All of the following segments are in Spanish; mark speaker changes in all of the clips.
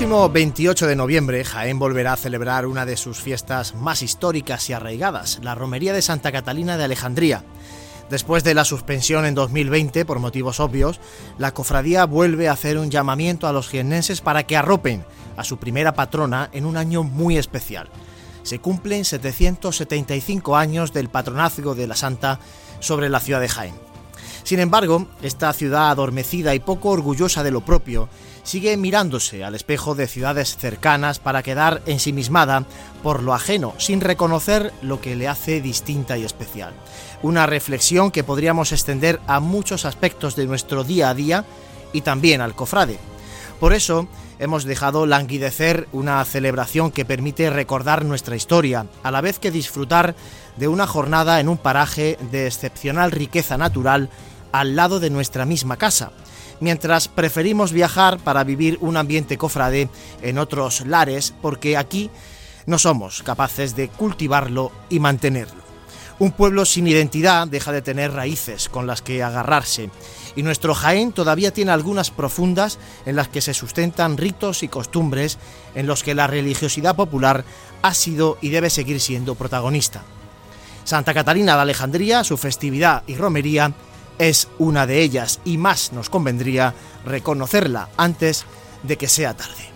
Speaker 1: próximo 28 de noviembre, Jaén volverá a celebrar una de sus fiestas más históricas y arraigadas, la Romería de Santa Catalina de Alejandría. Después de la suspensión en 2020, por motivos obvios, la cofradía vuelve a hacer un llamamiento a los jiennenses para que arropen a su primera patrona en un año muy especial. Se cumplen 775 años del patronazgo de la Santa sobre la ciudad de Jaén. Sin embargo, esta ciudad adormecida y poco orgullosa de lo propio sigue mirándose al espejo de ciudades cercanas para quedar ensimismada por lo ajeno, sin reconocer lo que le hace distinta y especial. Una reflexión que podríamos extender a muchos aspectos de nuestro día a día y también al cofrade. Por eso, hemos dejado languidecer una celebración que permite recordar nuestra historia, a la vez que disfrutar de una jornada en un paraje de excepcional riqueza natural al lado de nuestra misma casa mientras preferimos viajar para vivir un ambiente cofrade en otros lares porque aquí no somos capaces de cultivarlo y mantenerlo. Un pueblo sin identidad deja de tener raíces con las que agarrarse y nuestro Jaén todavía tiene algunas profundas en las que se sustentan ritos y costumbres en los que la religiosidad popular ha sido y debe seguir siendo protagonista. Santa Catalina de Alejandría, su festividad y romería es una de ellas y más nos convendría reconocerla antes de que sea tarde.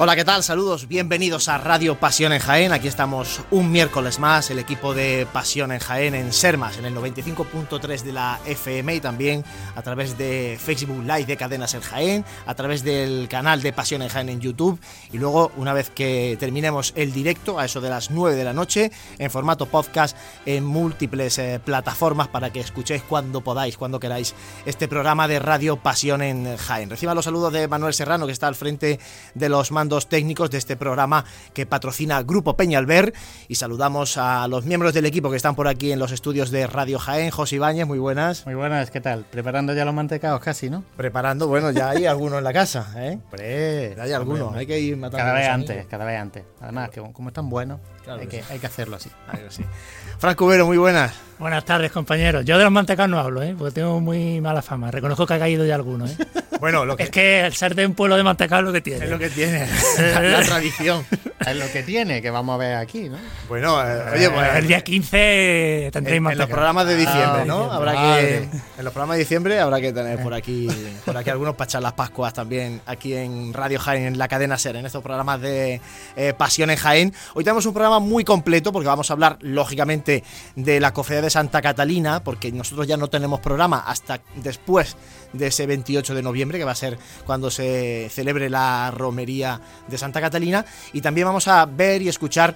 Speaker 1: Hola, ¿qué tal? Saludos, bienvenidos a Radio Pasión en Jaén. Aquí estamos un miércoles más, el equipo de Pasión en Jaén en Sermas, en el 95.3 de la FM y también a través de Facebook Live de Cadenas en Jaén, a través del canal de Pasión en Jaén en YouTube y luego, una vez que terminemos el directo, a eso de las 9 de la noche, en formato podcast en múltiples eh, plataformas para que escuchéis cuando podáis, cuando queráis, este programa de Radio Pasión en Jaén. Reciba los saludos de Manuel Serrano, que está al frente de los mandos técnicos de este programa que patrocina Grupo Peñalver y saludamos a los miembros del equipo que están por aquí en los estudios de Radio Jaén. José Ibáñez, muy buenas.
Speaker 2: Muy buenas, ¿qué tal? Preparando ya los mantecados casi, ¿no?
Speaker 1: Preparando, bueno, ya hay algunos en la casa, ¿eh? ya hay algunos, hay que ir matando.
Speaker 2: Cada vez antes, cada vez antes. Además, que como están buenos, hay, que, hay que hacerlo así.
Speaker 1: Franco Vero, muy buenas.
Speaker 3: Buenas tardes, compañeros. Yo de los mantecados no hablo, ¿eh? porque tengo muy mala fama. Reconozco que ha caído ya alguno. ¿eh?
Speaker 1: Bueno, lo que...
Speaker 3: Es que el ser de un pueblo de mantecados es lo que tiene.
Speaker 1: Es lo que tiene, la tradición.
Speaker 2: Es lo que tiene, que vamos a ver aquí, ¿no?
Speaker 1: Bueno, eh, oye, pues...
Speaker 3: El día 15 tendréis
Speaker 1: más. En los programas de diciembre, ¿no? Habrá que... En los programas de diciembre habrá que tener por aquí, por aquí algunos para echar las Pascuas también aquí en Radio Jaén, en la cadena SER, en estos programas de eh, Pasión en Jaén. Hoy tenemos un programa muy completo porque vamos a hablar, lógicamente, de la cofradía de Santa Catalina, porque nosotros ya no tenemos programa hasta después de ese 28 de noviembre, que va a ser cuando se celebre la romería de Santa Catalina. Y también vamos a ver y escuchar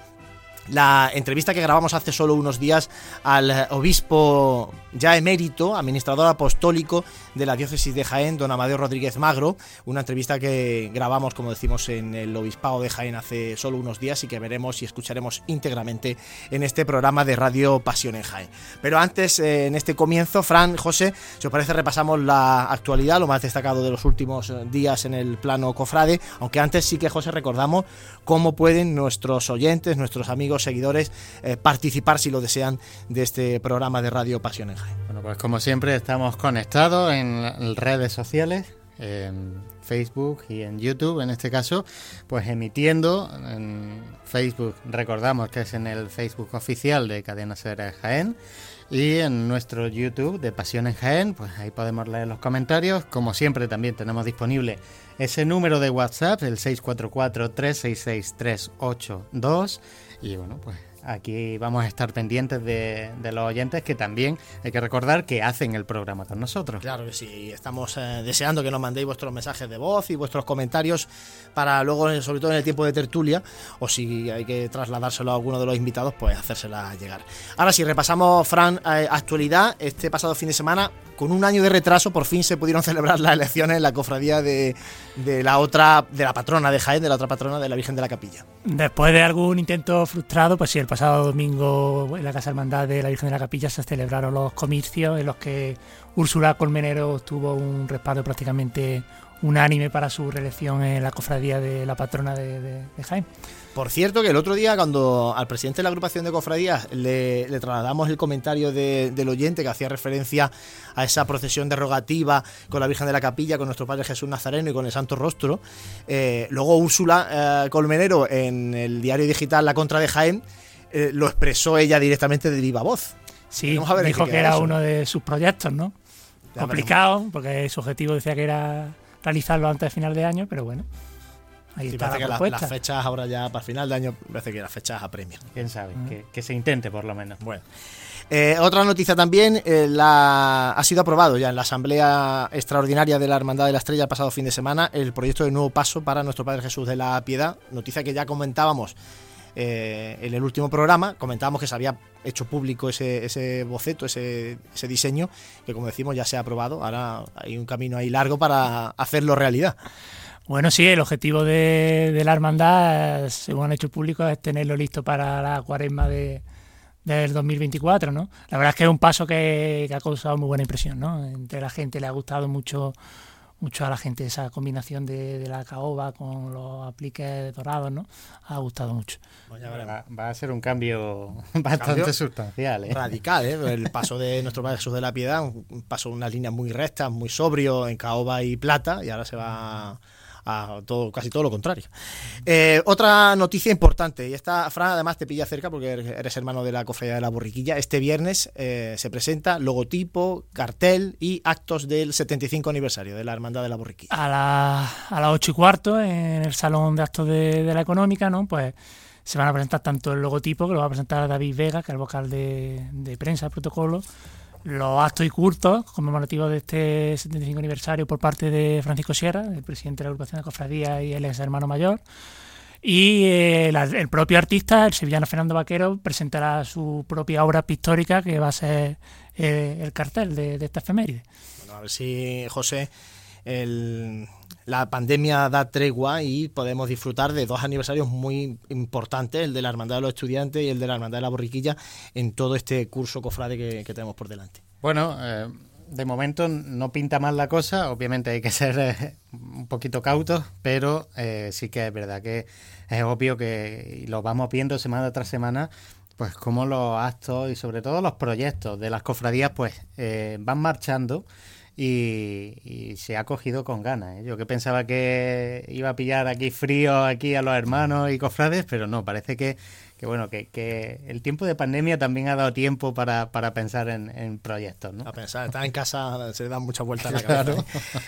Speaker 1: la entrevista que grabamos hace solo unos días al obispo ya emérito, administrador apostólico de la diócesis de Jaén, don Amadeo Rodríguez Magro, una entrevista que grabamos, como decimos, en el obispado de Jaén hace solo unos días y que veremos y escucharemos íntegramente en este programa de Radio Pasión en Jaén. Pero antes, eh, en este comienzo, Fran, José, si os parece, repasamos la actualidad, lo más destacado de los últimos eh, días en el plano cofrade, aunque antes sí que, José, recordamos cómo pueden nuestros oyentes, nuestros amigos, seguidores, eh, participar, si lo desean, de este programa de Radio Pasión en Jaén.
Speaker 2: Bueno, pues como siempre estamos conectados en redes sociales, en Facebook y en YouTube en este caso, pues emitiendo en Facebook, recordamos que es en el Facebook oficial de Cadena Ser Jaén, y en nuestro YouTube de Pasión en Jaén, pues ahí podemos leer los comentarios. Como siempre también tenemos disponible ese número de WhatsApp, el 644-366-382. Y bueno, pues Aquí vamos a estar pendientes de, los oyentes que también hay que recordar que hacen el programa con nosotros.
Speaker 1: Claro que sí, estamos eh, deseando que nos mandéis vuestros mensajes de voz y vuestros comentarios para luego, eh, sobre todo en el tiempo de tertulia, o si hay que trasladárselo a alguno de los invitados, pues hacérsela llegar. Ahora sí, repasamos, Fran, eh, actualidad. Este pasado fin de semana con un año de retraso por fin se pudieron celebrar las elecciones en la cofradía de, la otra, de la patrona de Jaén, de la otra patrona de la Virgen de la Capilla.
Speaker 3: Después de algún intento frustrado, pues sí, el pasado domingo en la Casa Hermandad de la Virgen de la Capilla se celebraron los comicios en los que Úrsula Colmenero tuvo un respaldo prácticamente unánime para su reelección en la cofradía de la patrona de, Jaén.
Speaker 1: Por cierto, que el otro día, cuando al presidente de la agrupación de cofradías le, trasladamos el comentario del oyente que hacía referencia a esa procesión derogativa con la Virgen de la Capilla, con nuestro Padre Jesús Nazareno y con el Santo Rostro, eh, luego Úrsula eh, Colmenero en el diario digital La Contra de Jaén eh, lo expresó ella directamente de viva voz.
Speaker 3: Sí, dijo que era uno de sus proyectos, ¿no? Complicado, porque su objetivo decía que era realizarlo antes de final de año, pero bueno.
Speaker 1: Ahí está la que las fechas ahora ya para final de año parece que las fechas apremian.
Speaker 2: Quién sabe, que, se intente por lo menos.
Speaker 1: Bueno. Eh, otra noticia también, eh, la, ha sido aprobado ya en la Asamblea Extraordinaria de la Hermandad de la Estrella el pasado fin de semana el proyecto de nuevo paso para nuestro Padre Jesús de la Piedad, noticia que ya comentábamos eh, en el último programa comentábamos que se había hecho público ese, boceto, ese, diseño, que como decimos ya se ha aprobado. Ahora hay un camino ahí largo para hacerlo realidad.
Speaker 3: Bueno, sí, el objetivo de, la hermandad, según han hecho público, es tenerlo listo para la cuaresma de, del 2024, ¿no? La verdad es que es un paso que, que, ha causado muy buena impresión, ¿no? Entre la gente le ha gustado mucho mucho a la gente esa combinación de, la caoba con los apliques dorados, ¿no? Ha gustado mucho.
Speaker 2: va, a ser un cambio bastante sustancial. ¿eh?
Speaker 1: Radical, ¿eh? El paso de nuestro Padre Jesús de la Piedad, un paso de unas líneas muy rectas, muy sobrio en caoba y plata, y ahora se va a todo, casi todo lo contrario. Eh, otra noticia importante, y esta, Fran, además te pilla cerca porque eres hermano de la cofradía de la borriquilla. Este viernes eh, se presenta logotipo, cartel y actos del 75 aniversario de la Hermandad de la Borriquilla.
Speaker 3: A, a las 8 y cuarto, en el Salón de Actos de, la Económica, ¿no? Pues se van a presentar tanto el logotipo, que lo va a presentar David Vega, que es el vocal de, de prensa, el protocolo, los actos y curtos conmemorativos de este 75 aniversario por parte de Francisco Sierra, el presidente de la agrupación de cofradía y el ex hermano mayor. Y eh, el propio artista, el sevillano Fernando Vaquero, presentará su propia obra pictórica que va a ser eh, el cartel de, esta efeméride.
Speaker 1: Bueno, a ver si, José, la pandemia da tregua y podemos disfrutar de dos aniversarios muy importantes, el de la Hermandad de los Estudiantes y el de la Hermandad de la Borriquilla, en todo este curso cofrade que, tenemos por delante.
Speaker 2: Bueno, eh, de momento no pinta mal la cosa, obviamente hay que ser eh, un poquito cautos, pero eh, sí que es verdad que es obvio que lo vamos viendo semana tras semana, pues como los actos y sobre todo los proyectos de las cofradías pues van marchando y, se ha cogido con ganas. ¿eh? Yo que pensaba que iba a pillar aquí frío aquí a los hermanos y cofrades, pero no, parece que, que bueno, que, que, el tiempo de pandemia también ha dado tiempo para, para pensar en, proyectos, ¿no?
Speaker 1: A pensar, estar en casa se da muchas vueltas a la cabeza. ¿eh?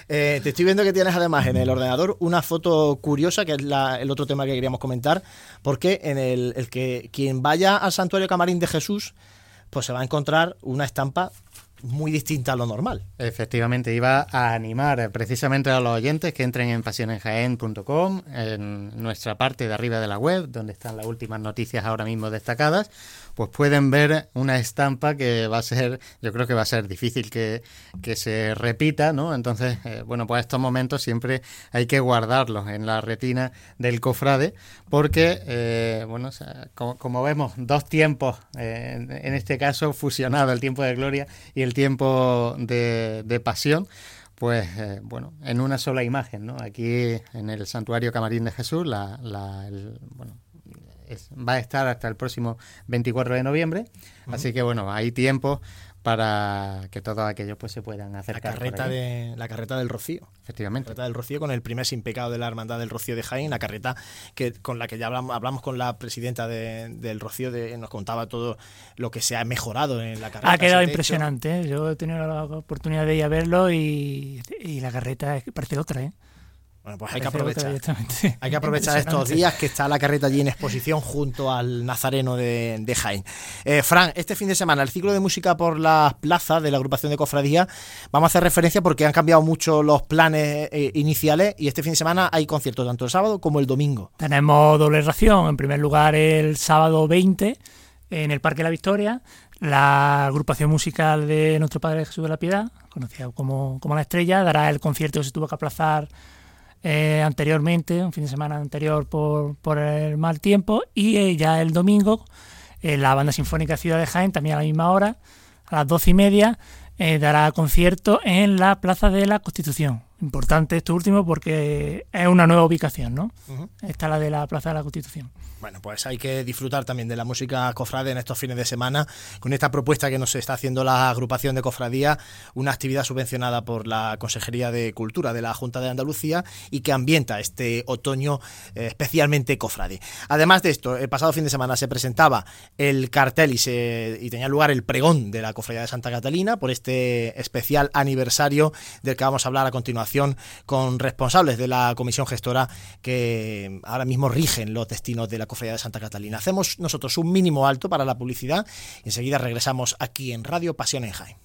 Speaker 1: Eh, te estoy viendo que tienes además en el ordenador una foto curiosa, que es la, el otro tema que queríamos comentar, porque en el, el que quien vaya al santuario Camarín de Jesús, pues se va a encontrar una estampa muy distinta a lo normal.
Speaker 2: Efectivamente, iba a animar precisamente a los oyentes que entren en pasionenjaen.com, en nuestra parte de arriba de la web, donde están las últimas noticias ahora mismo destacadas, pues pueden ver una estampa que va a ser, yo creo que va a ser difícil que, se repita, ¿no? Entonces, eh, bueno, pues estos momentos siempre hay que guardarlos en la retina del cofrade, porque, eh, bueno, como, vemos, dos tiempos, eh, en, este caso fusionado, el tiempo de gloria y el tiempo de, pasión, pues bueno, en una sola imagen, ¿no? Aquí en el santuario Camarín de Jesús, la, la bueno, va a estar hasta el próximo 24 de noviembre. Así que bueno, hay tiempo para que todos aquellos pues se puedan acercar.
Speaker 1: La carreta, de, la carreta del Rocío.
Speaker 2: Efectivamente.
Speaker 1: La carreta del Rocío con el primer sin pecado de la Hermandad del Rocío de Jaén, la carreta que con la que ya hablamos, hablamos con la presidenta del Rocío, de, nos contaba todo lo que se ha mejorado en la carreta.
Speaker 3: Ha quedado impresionante, ¿eh? yo he tenido la oportunidad de ir a verlo y, y la carreta parece otra, ¿eh?
Speaker 1: Bueno, pues hay que aprovechar. Hay que aprovechar estos días que está la carreta allí en exposición junto al Nazareno de, de Jaén. Eh, Fran, este fin de semana, el ciclo de música por las plazas de la agrupación de cofradía, vamos a hacer referencia porque han cambiado mucho los planes eh, iniciales y este fin de semana hay conciertos tanto el sábado como el domingo.
Speaker 3: Tenemos doble ración. En primer lugar, el sábado 20 en el Parque de la Victoria, la agrupación musical de Nuestro Padre Jesús de la Piedad, conocida como, como La Estrella, dará el concierto que se tuvo que aplazar eh, anteriormente, un fin de semana anterior por, por el mal tiempo, y eh, ya el domingo eh, la Banda Sinfónica Ciudad de Jaén, también a la misma hora, a las doce y media, dará concierto en la Plaza de la Constitución. Importante esto último porque es una nueva ubicación, ¿no? Esta es la de la Plaza de la Constitución.
Speaker 1: Bueno, pues hay que disfrutar también de la música cofrade en estos fines de semana con esta propuesta que nos está haciendo la agrupación de cofradía, una actividad subvencionada por la Consejería de Cultura de la Junta de Andalucía y que ambienta este otoño eh, especialmente cofrade. Además de esto, el pasado fin de semana se presentaba el cartel y, se, y tenía lugar el pregón de la Cofradía de Santa Catalina por este especial aniversario del que vamos a hablar a continuación con responsables de la comisión gestora que ahora mismo rigen los destinos de la Cofradía de Santa Catalina. Hacemos nosotros un mínimo alto para la publicidad y enseguida regresamos aquí en Radio Pasión en Jaén.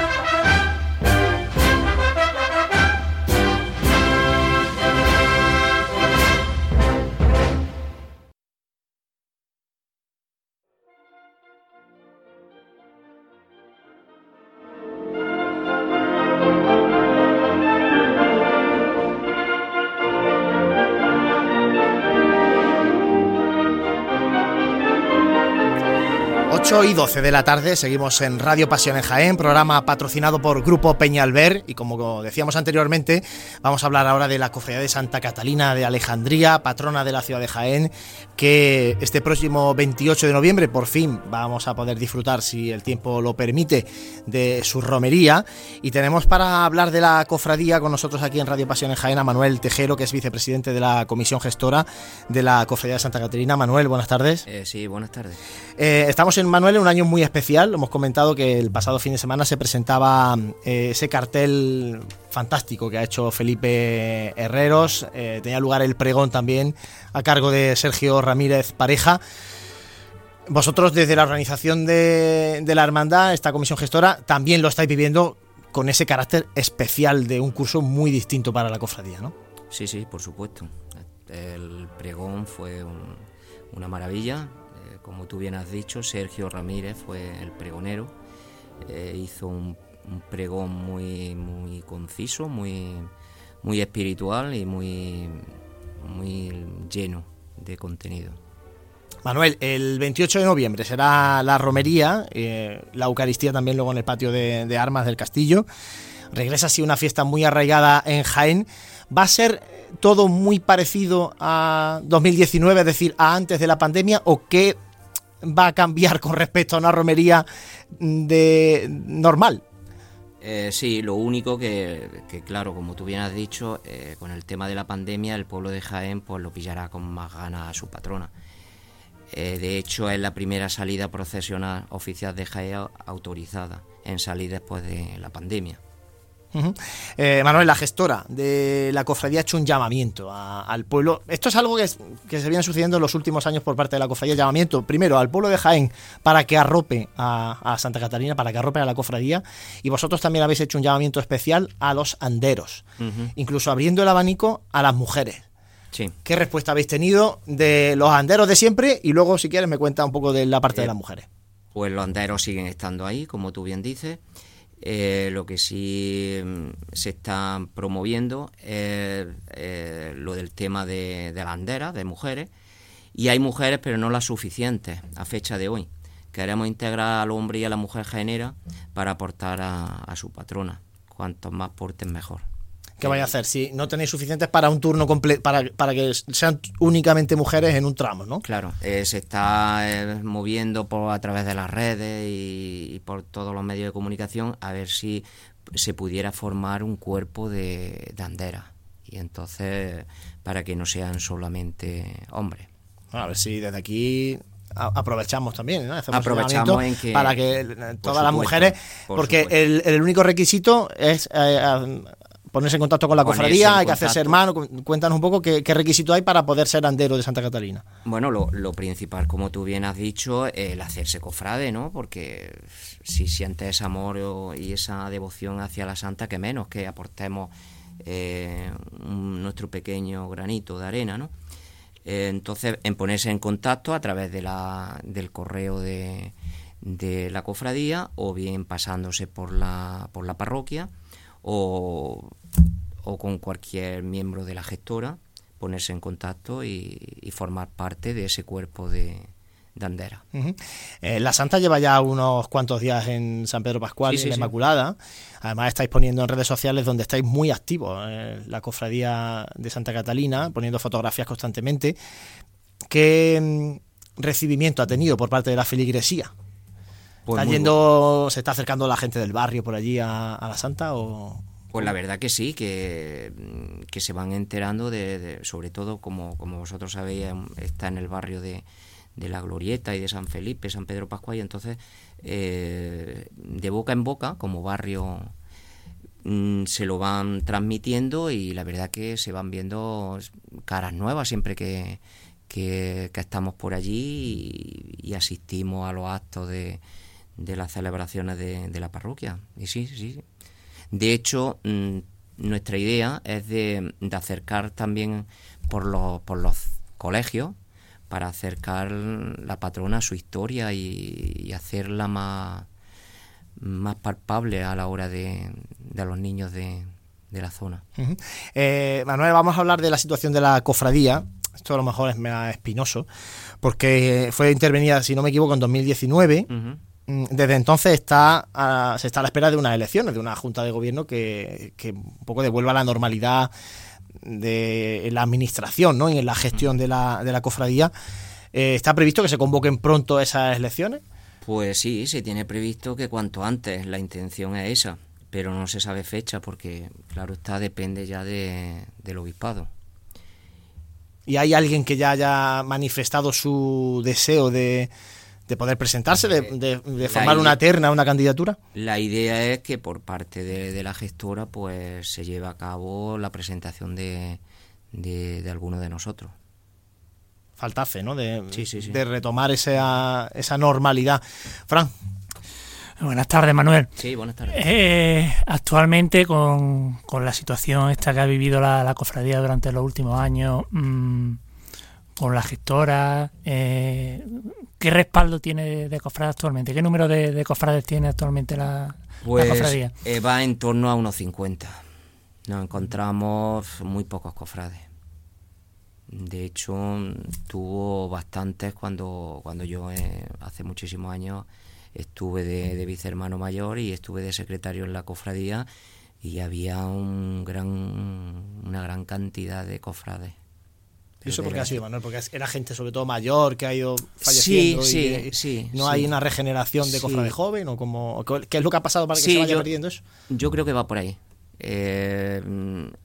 Speaker 1: 8 y 12 de la tarde seguimos en Radio Pasión en Jaén, programa patrocinado por Grupo Peñalver. Y como decíamos anteriormente, vamos a hablar ahora de la cofradía de Santa Catalina de Alejandría, patrona de la ciudad de Jaén, que este próximo 28 de noviembre por fin vamos a poder disfrutar, si el tiempo lo permite, de su romería y tenemos para hablar de la cofradía con nosotros aquí en Radio Pasión en Jaén a Manuel Tejero, que es vicepresidente de la comisión gestora de la cofradía de Santa Catalina. Manuel, buenas tardes.
Speaker 4: Eh, sí, buenas tardes.
Speaker 1: Eh, estamos en Manuel en un año muy especial. Hemos comentado que el pasado fin de semana se presentaba eh, ese cartel fantástico que ha hecho Felipe Herreros. Eh, tenía lugar el pregón también a cargo de Sergio Ramírez Pareja. Vosotros desde la organización de, la hermandad, esta comisión gestora, también lo estáis viviendo con ese carácter especial de un curso muy distinto para la cofradía, ¿no?
Speaker 4: Sí, sí, por supuesto. El pregón fue un- una maravilla. Eh, como tú bien has dicho, Sergio Ramírez fue el pregonero. Eh, hizo un, un pregón muy, muy conciso, muy, muy espiritual y muy, muy lleno de contenido.
Speaker 1: Manuel, el 28 de noviembre será la romería, eh, la Eucaristía también luego en el patio de, armas del castillo. Regresa así una fiesta muy arraigada en Jaén. ¿Va a ser todo muy parecido a 2019, es decir, a antes de la pandemia, o qué va a cambiar con respecto a una romería de normal?
Speaker 4: Eh, sí, lo único que, claro, como tú bien has dicho, eh, con el tema de la pandemia, el pueblo de Jaén pues lo pillará con más ganas a su patrona. Eh, de hecho, es la primera salida procesional oficial de Jaén autorizada en salir después de la pandemia.
Speaker 1: Eh, Manuel, la gestora de la cofradía ha hecho un llamamiento a- al pueblo. Esto es algo que, es- que se viene sucediendo en los últimos años por parte de la cofradía. Llamamiento, primero, al pueblo de Jaén para que arrope a, a Santa Catalina, para que arrope a la cofradía. Y vosotros también habéis hecho un llamamiento especial a los anderos, incluso abriendo el abanico a las mujeres.
Speaker 4: Sí.
Speaker 1: ¿Qué respuesta habéis tenido de los anderos de siempre? Y luego, si quieres, me cuenta un poco de la parte de
Speaker 4: Eh,
Speaker 1: las mujeres.
Speaker 4: Pues los anderos siguen estando ahí, como tú bien dices. Eh, lo que sí mm, se está promoviendo es eh, lo del tema de, de las anderas, de mujeres. Y hay mujeres, pero no las suficientes a fecha de hoy. Queremos integrar al hombre y a la mujer genera para aportar a, su patrona. Cuantos más porten, mejor.
Speaker 1: ¿Qué vais a hacer? Si no tenéis suficientes para un turno completo, para, para que sean únicamente mujeres en un tramo, ¿no?
Speaker 4: Claro, eh, se está eh, moviendo por, a través de las redes y, y por todos los medios de comunicación a ver si se pudiera formar un cuerpo de, de anderas. Y entonces, para que no sean solamente hombres.
Speaker 1: A ver si desde aquí aprovechamos también, ¿no? Hacemos
Speaker 4: Aprovechamos en que-
Speaker 1: para que eh, todas las mujeres,
Speaker 4: por
Speaker 1: porque el, el único requisito es eh, ponerse en contacto con la cofradía, hay que hacerse hermano. Cuéntanos un poco qué, requisito hay para poder ser andero de Santa Catalina.
Speaker 4: Bueno, lo, principal, como tú bien has dicho, el hacerse cofrade, ¿no? Porque si sientes amor y esa devoción hacia la santa, que menos que aportemos eh, nuestro pequeño granito de arena, ¿no? Eh, entonces, en ponerse en contacto a través de la, del correo de, de la cofradía o bien pasándose por la, por la parroquia o, o con cualquier miembro de la gestora, ponerse en contacto y, formar parte de ese cuerpo de, Dandera.
Speaker 1: Eh, la Santa lleva ya unos cuantos días en San Pedro Pascual y en la Inmaculada. Además estáis poniendo en redes sociales donde estáis muy activos, eh, la cofradía de Santa Catalina, poniendo fotografías constantemente. ¿Qué mm, recibimiento ha tenido por parte de la feligresía? Pues ¿Está yendo, se está acercando la gente del barrio por allí a, la Santa o,
Speaker 4: pues la verdad que sí, que, que se van enterando de, sobre todo como, como vosotros sabéis, está en el barrio de, de la Glorieta y de San Felipe, San Pedro Pascual, y entonces eh, de boca en boca, como barrio, mm, se lo van transmitiendo y la verdad que se van viendo caras nuevas siempre que, que, estamos por allí y, asistimos a los actos de, de las celebraciones de, la parroquia. Y sí, sí. De hecho, mm, nuestra idea es de, de acercar también por los, por los colegios para acercar la patrona a su historia y, hacerla más, más palpable a la hora de, de los niños de, de la zona.
Speaker 1: Eh, Manuel, vamos a hablar de la situación de la cofradía. Esto a lo mejor es más espinoso, porque fue intervenida, si no me equivoco, en 2019. Mm, desde entonces está se está a la espera de unas elecciones, de una junta de gobierno que, que un poco devuelva la normalidad de la administración ¿no? y en la gestión de la, de la cofradía. Eh, ¿Está previsto que se convoquen pronto esas elecciones?
Speaker 4: Pues sí, se tiene previsto que cuanto antes, la intención es esa, pero no se sabe fecha porque, claro está, depende ya de, del obispado.
Speaker 1: ¿Y hay alguien que ya haya manifestado su deseo de, de poder presentarse, de, formar una terna, una candidatura?
Speaker 4: La idea es que por parte de, la gestora pues se lleve a cabo la presentación de, de, alguno de nosotros.
Speaker 1: Faltase, ¿no? De, de retomar esa, esa normalidad. Fran.
Speaker 3: Buenas tardes, Manuel.
Speaker 4: Sí, buenas tardes.
Speaker 3: Eh, actualmente, con, la situación esta que ha vivido la, cofradía durante los últimos años, mm, con la gestora, eh, ¿Qué respaldo tiene de, cofrades actualmente? ¿Qué número de, cofrades tiene actualmente la,
Speaker 4: pues,
Speaker 3: cofradía?
Speaker 4: Eh, va en torno a unos 50. Nos encontramos muy pocos cofrades. De hecho, tuvo bastantes cuando, cuando yo eh, hace muchísimos años estuve de, de vicehermano mayor y estuve de secretario en la cofradía y había un gran, una gran cantidad de cofrades.
Speaker 1: ¿Y eso por qué ha sido, Manuel? Porque era gente sobre todo mayor que ha ido falleciendo
Speaker 4: sí,
Speaker 1: y,
Speaker 4: sí,
Speaker 1: no hay una regeneración de cofra de joven o como qué es lo que ha pasado para que se vaya perdiendo eso.
Speaker 4: Yo creo que va por ahí. Eh,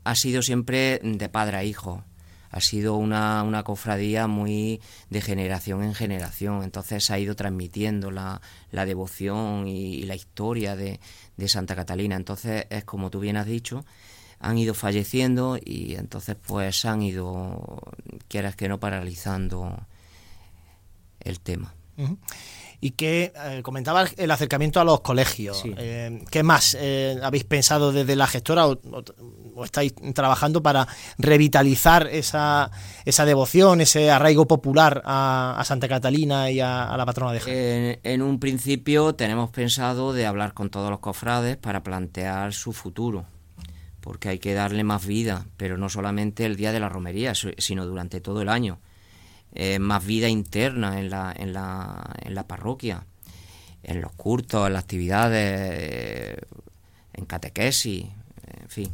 Speaker 4: ha sido siempre de padre a hijo. Ha sido una, una, cofradía muy de generación en generación. Entonces se ha ido transmitiendo la, la devoción y, la historia de, de Santa Catalina. Entonces es como tú bien has dicho, han ido falleciendo y entonces pues han ido, quieras que no, paralizando el tema.
Speaker 1: Y que eh, comentaba el acercamiento a los colegios. Eh, ¿Qué más eh, habéis pensado desde la gestora o, estáis trabajando para revitalizar esa, esa devoción, ese arraigo popular a, Santa Catalina y a, la patrona de
Speaker 4: Jaén? en un principio tenemos pensado de hablar con todos los cofrades para plantear su futuro porque hay que darle más vida, pero no solamente el día de la romería, sino durante todo el año. Eh, más vida interna en la, en, la, en la parroquia, en los cultos, en las actividades, en catequesis, en fin.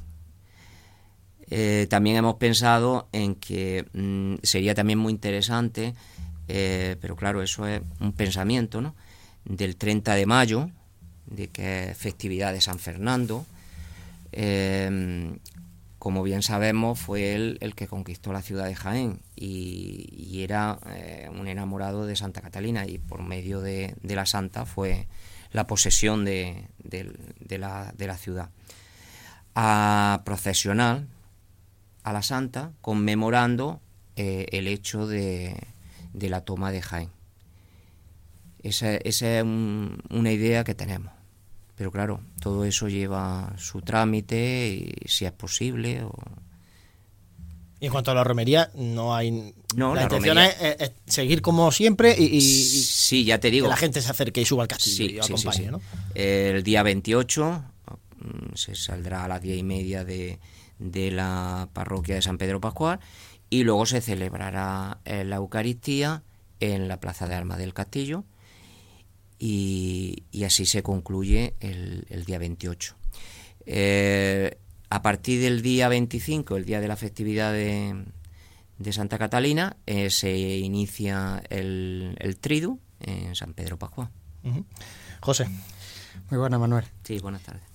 Speaker 4: Eh, también hemos pensado en que mm, sería también muy interesante, eh, pero claro, eso es un pensamiento, ¿no? Del 30 de mayo, de que es festividad de San Fernando, Em, como bien sabemos, fue él el que conquistó la ciudad de Jaén y, era eh, un enamorado de Santa Catalina y por medio de, la santa fue la posesión de, la, ciudad. a procesional a la Santa conmemorando eh, el hecho de, la toma de Jaén. Esa, esa es una idea que tenemos. Pero claro, todo eso lleva su trámite y si es posible. O...
Speaker 1: Y en cuanto a la romería, no hay.
Speaker 4: No,
Speaker 1: la, intención es, seguir como siempre y,
Speaker 4: sí, ya te digo.
Speaker 1: que la gente se acerque y suba al castillo y acompañe. ¿no?
Speaker 4: El día 28 mm, se saldrá a las diez y media de, de la parroquia de San Pedro Pascual y luego se celebrará la Eucaristía en la Plaza de Armas del Castillo y, así se concluye el, día 28. Eh, a partir del día 25, el día de la festividad de, Santa Catalina, eh, se inicia el, el tridu en San Pedro Pascual.
Speaker 1: José.
Speaker 2: Muy buena, Manuel.
Speaker 4: Sí, buenas tardes.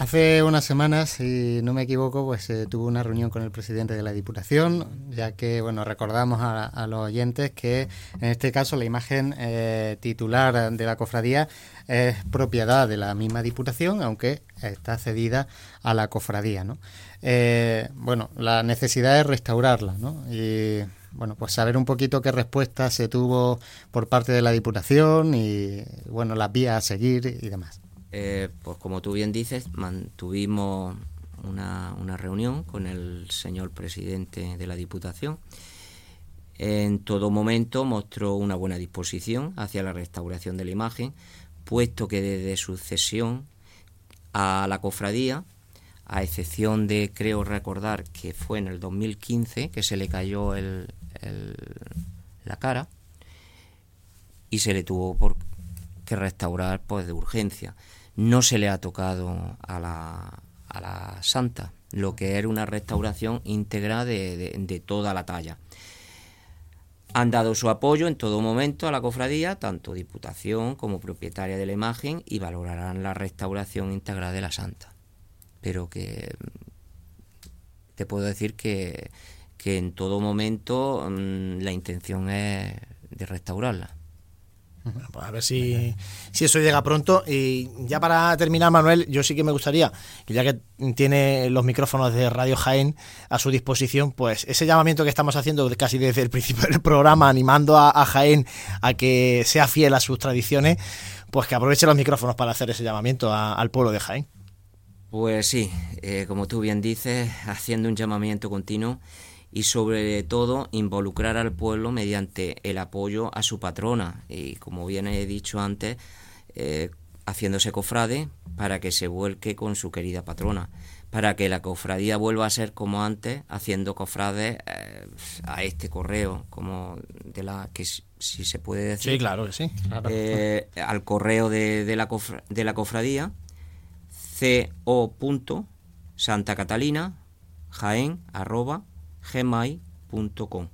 Speaker 2: Hace unas semanas, si no me equivoco, pues tuvo una reunión con el presidente de la Diputación, ya que, bueno, recordamos a, los oyentes que en este caso la imagen eh, titular de la cofradía es propiedad de la misma Diputación, aunque está cedida a la cofradía, ¿no? Eh, bueno, la necesidad es restaurarla, ¿no? Y bueno, pues saber un poquito qué respuesta se tuvo por parte de la Diputación y, bueno, las vías a seguir y demás.
Speaker 4: Eh, pues como tú bien dices, mantuvimos una, una, reunión con el señor presidente de la Diputación. En todo momento mostró una buena disposición hacia la restauración de la imagen, puesto que desde su cesión a la cofradía, a excepción de, creo recordar, que fue en el 2015 que se le cayó el, la cara y se le tuvo por que restaurar pues de urgencia no se le ha tocado a la, a la santa, lo que era una restauración íntegra de, toda la talla. Han dado su apoyo en todo momento a la cofradía, tanto Diputación como propietaria de la imagen, y valorarán la restauración íntegra de la santa. Pero que te puedo decir que, que en todo momento mm, la intención es de restaurarla.
Speaker 1: Pues a ver si, si, eso llega pronto. Y ya para terminar, Manuel, yo sí que me gustaría, que ya que tiene los micrófonos de Radio Jaén a su disposición, pues ese llamamiento que estamos haciendo casi desde el principio del programa, animando a, Jaén a que sea fiel a sus tradiciones, pues que aproveche los micrófonos para hacer ese llamamiento al pueblo de Jaén.
Speaker 4: Pues sí, eh, como tú bien dices, haciendo un llamamiento continuo y sobre todo involucrar al pueblo mediante el apoyo a su patrona. Y como bien he dicho antes eh, haciéndose cofrade para que se vuelque con su querida patrona. Para que la cofradía vuelva a ser como antes haciendo cofrades eh, a este correo como de la que si se puede decir.
Speaker 1: Sí claro que sí
Speaker 4: eh, al correo de, de, la de la cofradía co. Santa Catalina Jaén arroba gmail.com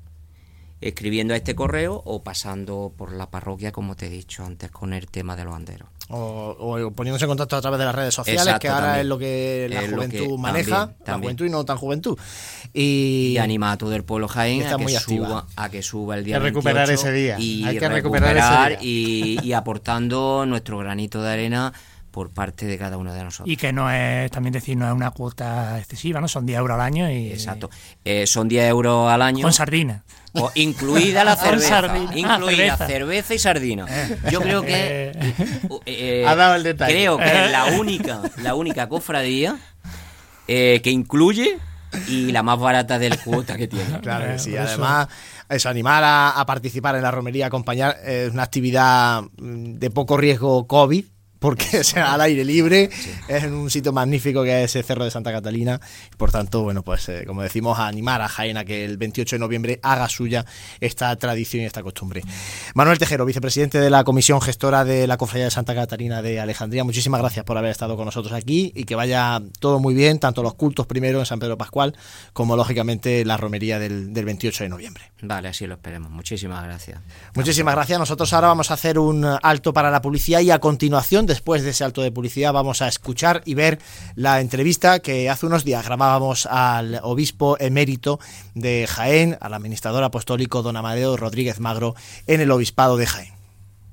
Speaker 4: escribiendo a este correo o pasando por la parroquia, como te he dicho antes, con el tema de los anderos.
Speaker 1: O, poniéndose en contacto a través de las redes sociales, que ahora es lo que la juventud maneja, la juventud y no tan juventud. Y,
Speaker 4: anima a todo el pueblo Jaén a que, suba, a que suba el día
Speaker 2: Hay que recuperar ese día.
Speaker 4: Y Hay que recuperar, ese día. y aportando nuestro granito de arena por parte de cada uno de nosotros.
Speaker 3: Y que no es, también decir, no es una cuota excesiva, ¿no? Son 10 euros al año y...
Speaker 4: Exacto. Eh, son 10 euros al año.
Speaker 3: Con sardina.
Speaker 4: O incluida la cerveza. incluida ah, cerveza. y sardina. Eh. Yo creo que...
Speaker 2: Eh, ha dado el detalle.
Speaker 4: Creo que es la única, la única cofradía que incluye y la más barata del cuota que tiene.
Speaker 1: Claro sí. Además, es animar a, a, participar en la romería, acompañar, es una actividad mm, de poco riesgo COVID porque sea al aire libre, es en un sitio magnífico que es el Cerro de Santa Catalina. Por tanto, bueno, pues eh, como decimos, animar a Jaén a que el 28 de noviembre haga suya esta tradición y esta costumbre. Manuel Tejero, vicepresidente de la Comisión Gestora de la Cofradía de Santa Catalina de Alejandría, muchísimas gracias por haber estado con nosotros aquí y que vaya todo muy bien, tanto los cultos primero en San Pedro Pascual como lógicamente la romería del, del 28 de noviembre.
Speaker 4: Vale, así lo esperemos. Muchísimas gracias.
Speaker 1: Muchísimas gracias. Nosotros ahora vamos a hacer un alto para la publicidad y a continuación después de ese alto de publicidad vamos a escuchar y ver la entrevista que hace unos días grabábamos al obispo emérito de Jaén, al administrador apostólico don Amadeo Rodríguez Magro, en el obispado de Jaén.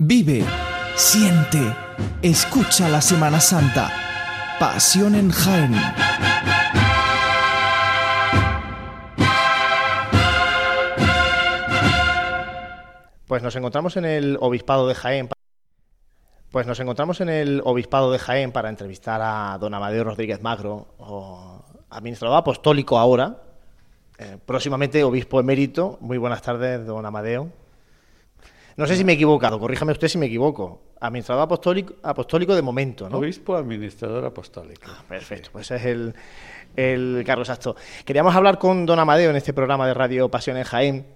Speaker 5: Vive, siente, escucha la Semana Santa. Pasión en Jaén.
Speaker 1: Pues nos encontramos en el Obispado de Jaén. Pues nos encontramos en el Obispado de Jaén para entrevistar a don Amadeo Rodríguez Magro, administrador apostólico ahora, eh, próximamente obispo emérito. Muy buenas tardes, don Amadeo. No sé si me he equivocado, corríjame usted si me equivoco. Administrador apostólico, apostólico de momento, ¿no?
Speaker 6: Obispo administrador apostólico.
Speaker 1: Ah, perfecto, pues ese es el, el cargo exacto. Queríamos hablar con don Amadeo en este programa de Radio Pasión en Jaén,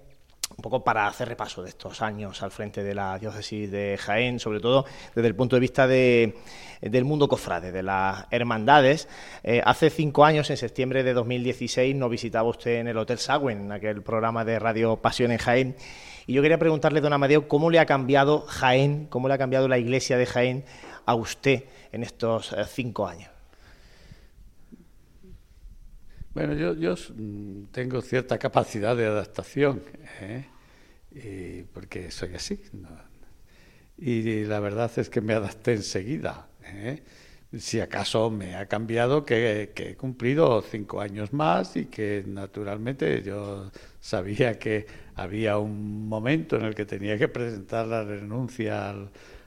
Speaker 1: un poco para hacer repaso de estos años al frente de la diócesis de Jaén, sobre todo desde el punto de vista de, del mundo cofrade, de las hermandades. Eh, hace cinco años, en septiembre de 2016, nos visitaba usted en el Hotel Sagüen, en aquel programa de Radio Pasión en Jaén, y yo quería preguntarle, don Amadeo, ¿cómo le ha cambiado Jaén, cómo le ha cambiado la iglesia de Jaén a usted en estos eh, cinco años?
Speaker 6: Bueno, yo, yo mm, tengo cierta capacidad de adaptación, ¿eh? y porque soy así. ¿no? Y la verdad es que me adapté enseguida. ¿eh? Si acaso me ha cambiado que, que, he cumplido cinco años más y que naturalmente yo sabía que había un momento en el que tenía que presentar la renuncia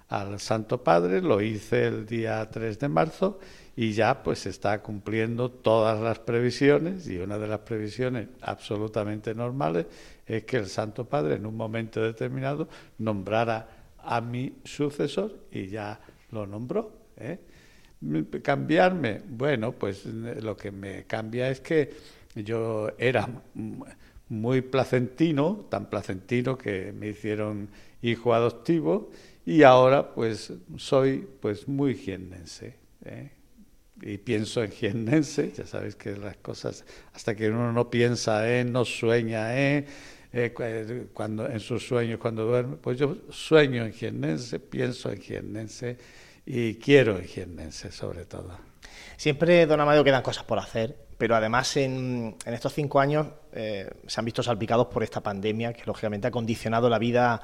Speaker 6: al, Santo Padre, lo hice el día 3 de marzo y ya pues está cumpliendo todas las previsiones y una de las previsiones absolutamente normales es que el Santo Padre en un momento determinado nombrara a mi sucesor y ya lo nombró. ¿eh? Cambiarme, bueno, pues lo que me cambia es que yo era muy placentino, tan placentino que me hicieron hijo adoptivo y ahora pues soy pues muy jiennense. ¿eh? Y pienso en jiennense, ya sabéis que las cosas, hasta que uno no piensa en, no sueña en, eh, cuando, en sus sueños cuando duerme, pues yo sueño en jiennense, pienso en jiennense y quiero en jiennense sobre todo.
Speaker 1: Siempre, don Amadeo, quedan cosas por hacer, pero además en, en estos cinco años eh, se han visto salpicados por esta pandemia que lógicamente ha condicionado la vida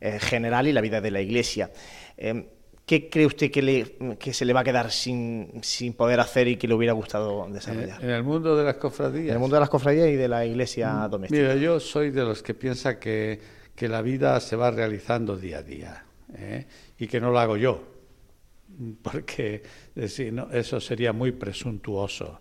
Speaker 1: eh, general y la vida de la Iglesia. Eh, ¿Qué cree usted que, le, que, se le va a quedar sin, sin, poder hacer y que le hubiera gustado desarrollar?
Speaker 6: En, el mundo de las cofradías.
Speaker 1: En el mundo de las cofradías y de la iglesia
Speaker 6: Mm,
Speaker 1: doméstica.
Speaker 6: Mira, yo soy de los que piensa que, que la vida se va realizando día a día ¿eh? y que no lo hago yo, porque si no, eso sería muy presuntuoso.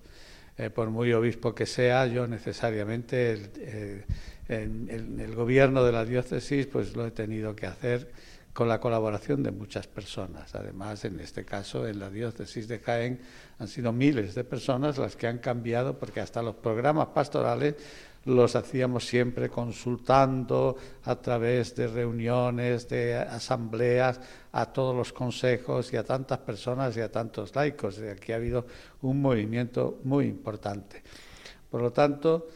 Speaker 6: Eh, por muy obispo que sea, yo necesariamente el, eh, en, el gobierno de la diócesis pues lo he tenido que hacer con la colaboración de muchas personas. Además, en este caso, en la diócesis de Jaén han sido miles de personas las que han cambiado, porque hasta los programas pastorales los hacíamos siempre consultando a través de reuniones, de asambleas, a todos los consejos y a tantas personas y a tantos laicos. Aquí ha habido un movimiento muy importante. Por lo tanto,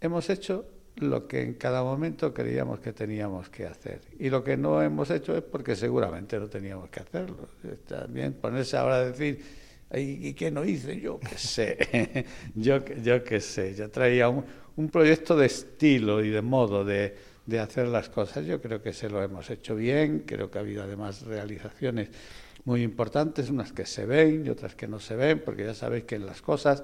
Speaker 6: hemos hecho lo que en cada momento creíamos que teníamos que hacer. Y lo que no hemos hecho es porque seguramente no teníamos que hacerlo. También ponerse ahora a decir, ¿y qué no hice? Yo qué sé, yo, yo qué sé. Yo traía un, un, proyecto de estilo y de modo de, de hacer las cosas. Yo creo que se lo hemos hecho bien, creo que ha habido además realizaciones muy importantes, unas que se ven y otras que no se ven, porque ya sabéis que en las cosas,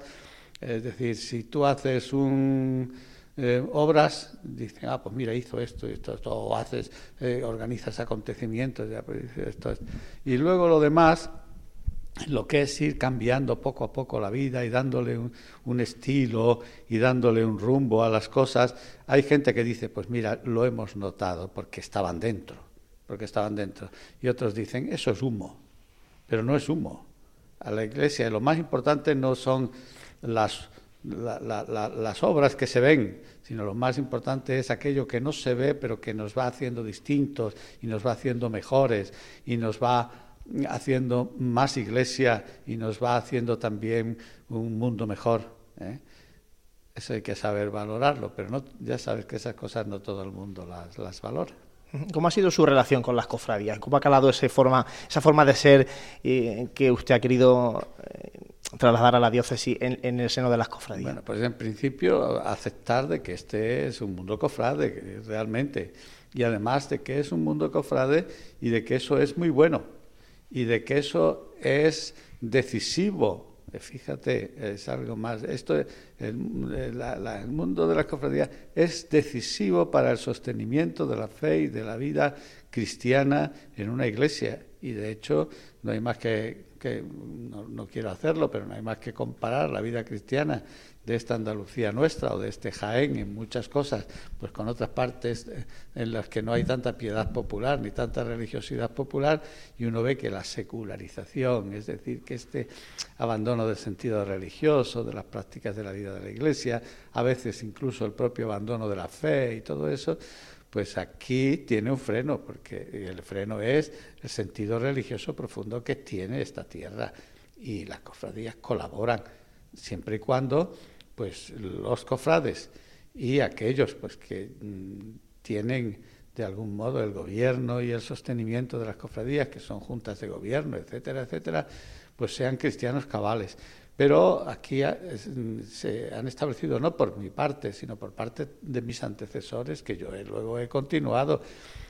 Speaker 6: es decir, si tú haces un eh, obras, dicen, ah, pues mira, hizo esto, y esto, esto o haces, eh, organizas acontecimientos, pues, y luego lo demás, lo que es ir cambiando poco a poco la vida y dándole un, estilo y dándole un rumbo a las cosas, hay gente que dice, pues mira, lo hemos notado porque estaban dentro, porque estaban dentro, y otros dicen, eso es humo, pero no es humo. A la iglesia lo más importante no son las las obras que se ven, sino lo más importante es aquello que no se ve, pero que nos va haciendo distintos y nos va haciendo mejores y nos va haciendo más iglesia y nos va haciendo también un mundo mejor. ¿eh? Eso hay que saber valorarlo, pero no, ya sabes que esas cosas no todo el mundo las, las valora.
Speaker 1: ¿Cómo ha sido su relación con las cofradías? ¿Cómo ha calado esa forma, esa forma de ser eh, que usted ha querido eh, trasladar a la diócesis en, el seno de las cofradías?
Speaker 6: Bueno, pues en principio aceptar de que este es un mundo cofrade, realmente, y además de que es un mundo cofrade y de que eso es muy bueno, y de que eso es decisivo Fíjate, es algo más. Esto, el, el, mundo de las cofradías es decisivo para el sostenimiento de la fe y de la vida cristiana en una iglesia. Y de hecho, no hay más que, que no, no quiero hacerlo, pero no hay más que comparar la vida cristiana de esta Andalucía nuestra o de este Jaén en muchas cosas, pues con otras partes eh, en las que no hay tanta piedad popular ni tanta religiosidad popular y uno ve que la secularización, es decir, que este abandono del sentido religioso, de las prácticas de la vida de la Iglesia, a veces incluso el propio abandono de la fe y todo eso, pues aquí tiene un freno, porque el freno es el sentido religioso profundo que tiene esta tierra y las cofradías colaboran siempre y cuando pues los cofrades y aquellos pues que mm, tienen de algún modo el gobierno y el sostenimiento de las cofradías, que son juntas de gobierno, etcétera, etcétera, pues sean cristianos cabales. Pero aquí mm, se han establecido, no por mi parte, sino por parte de mis antecesores, que yo luego he continuado,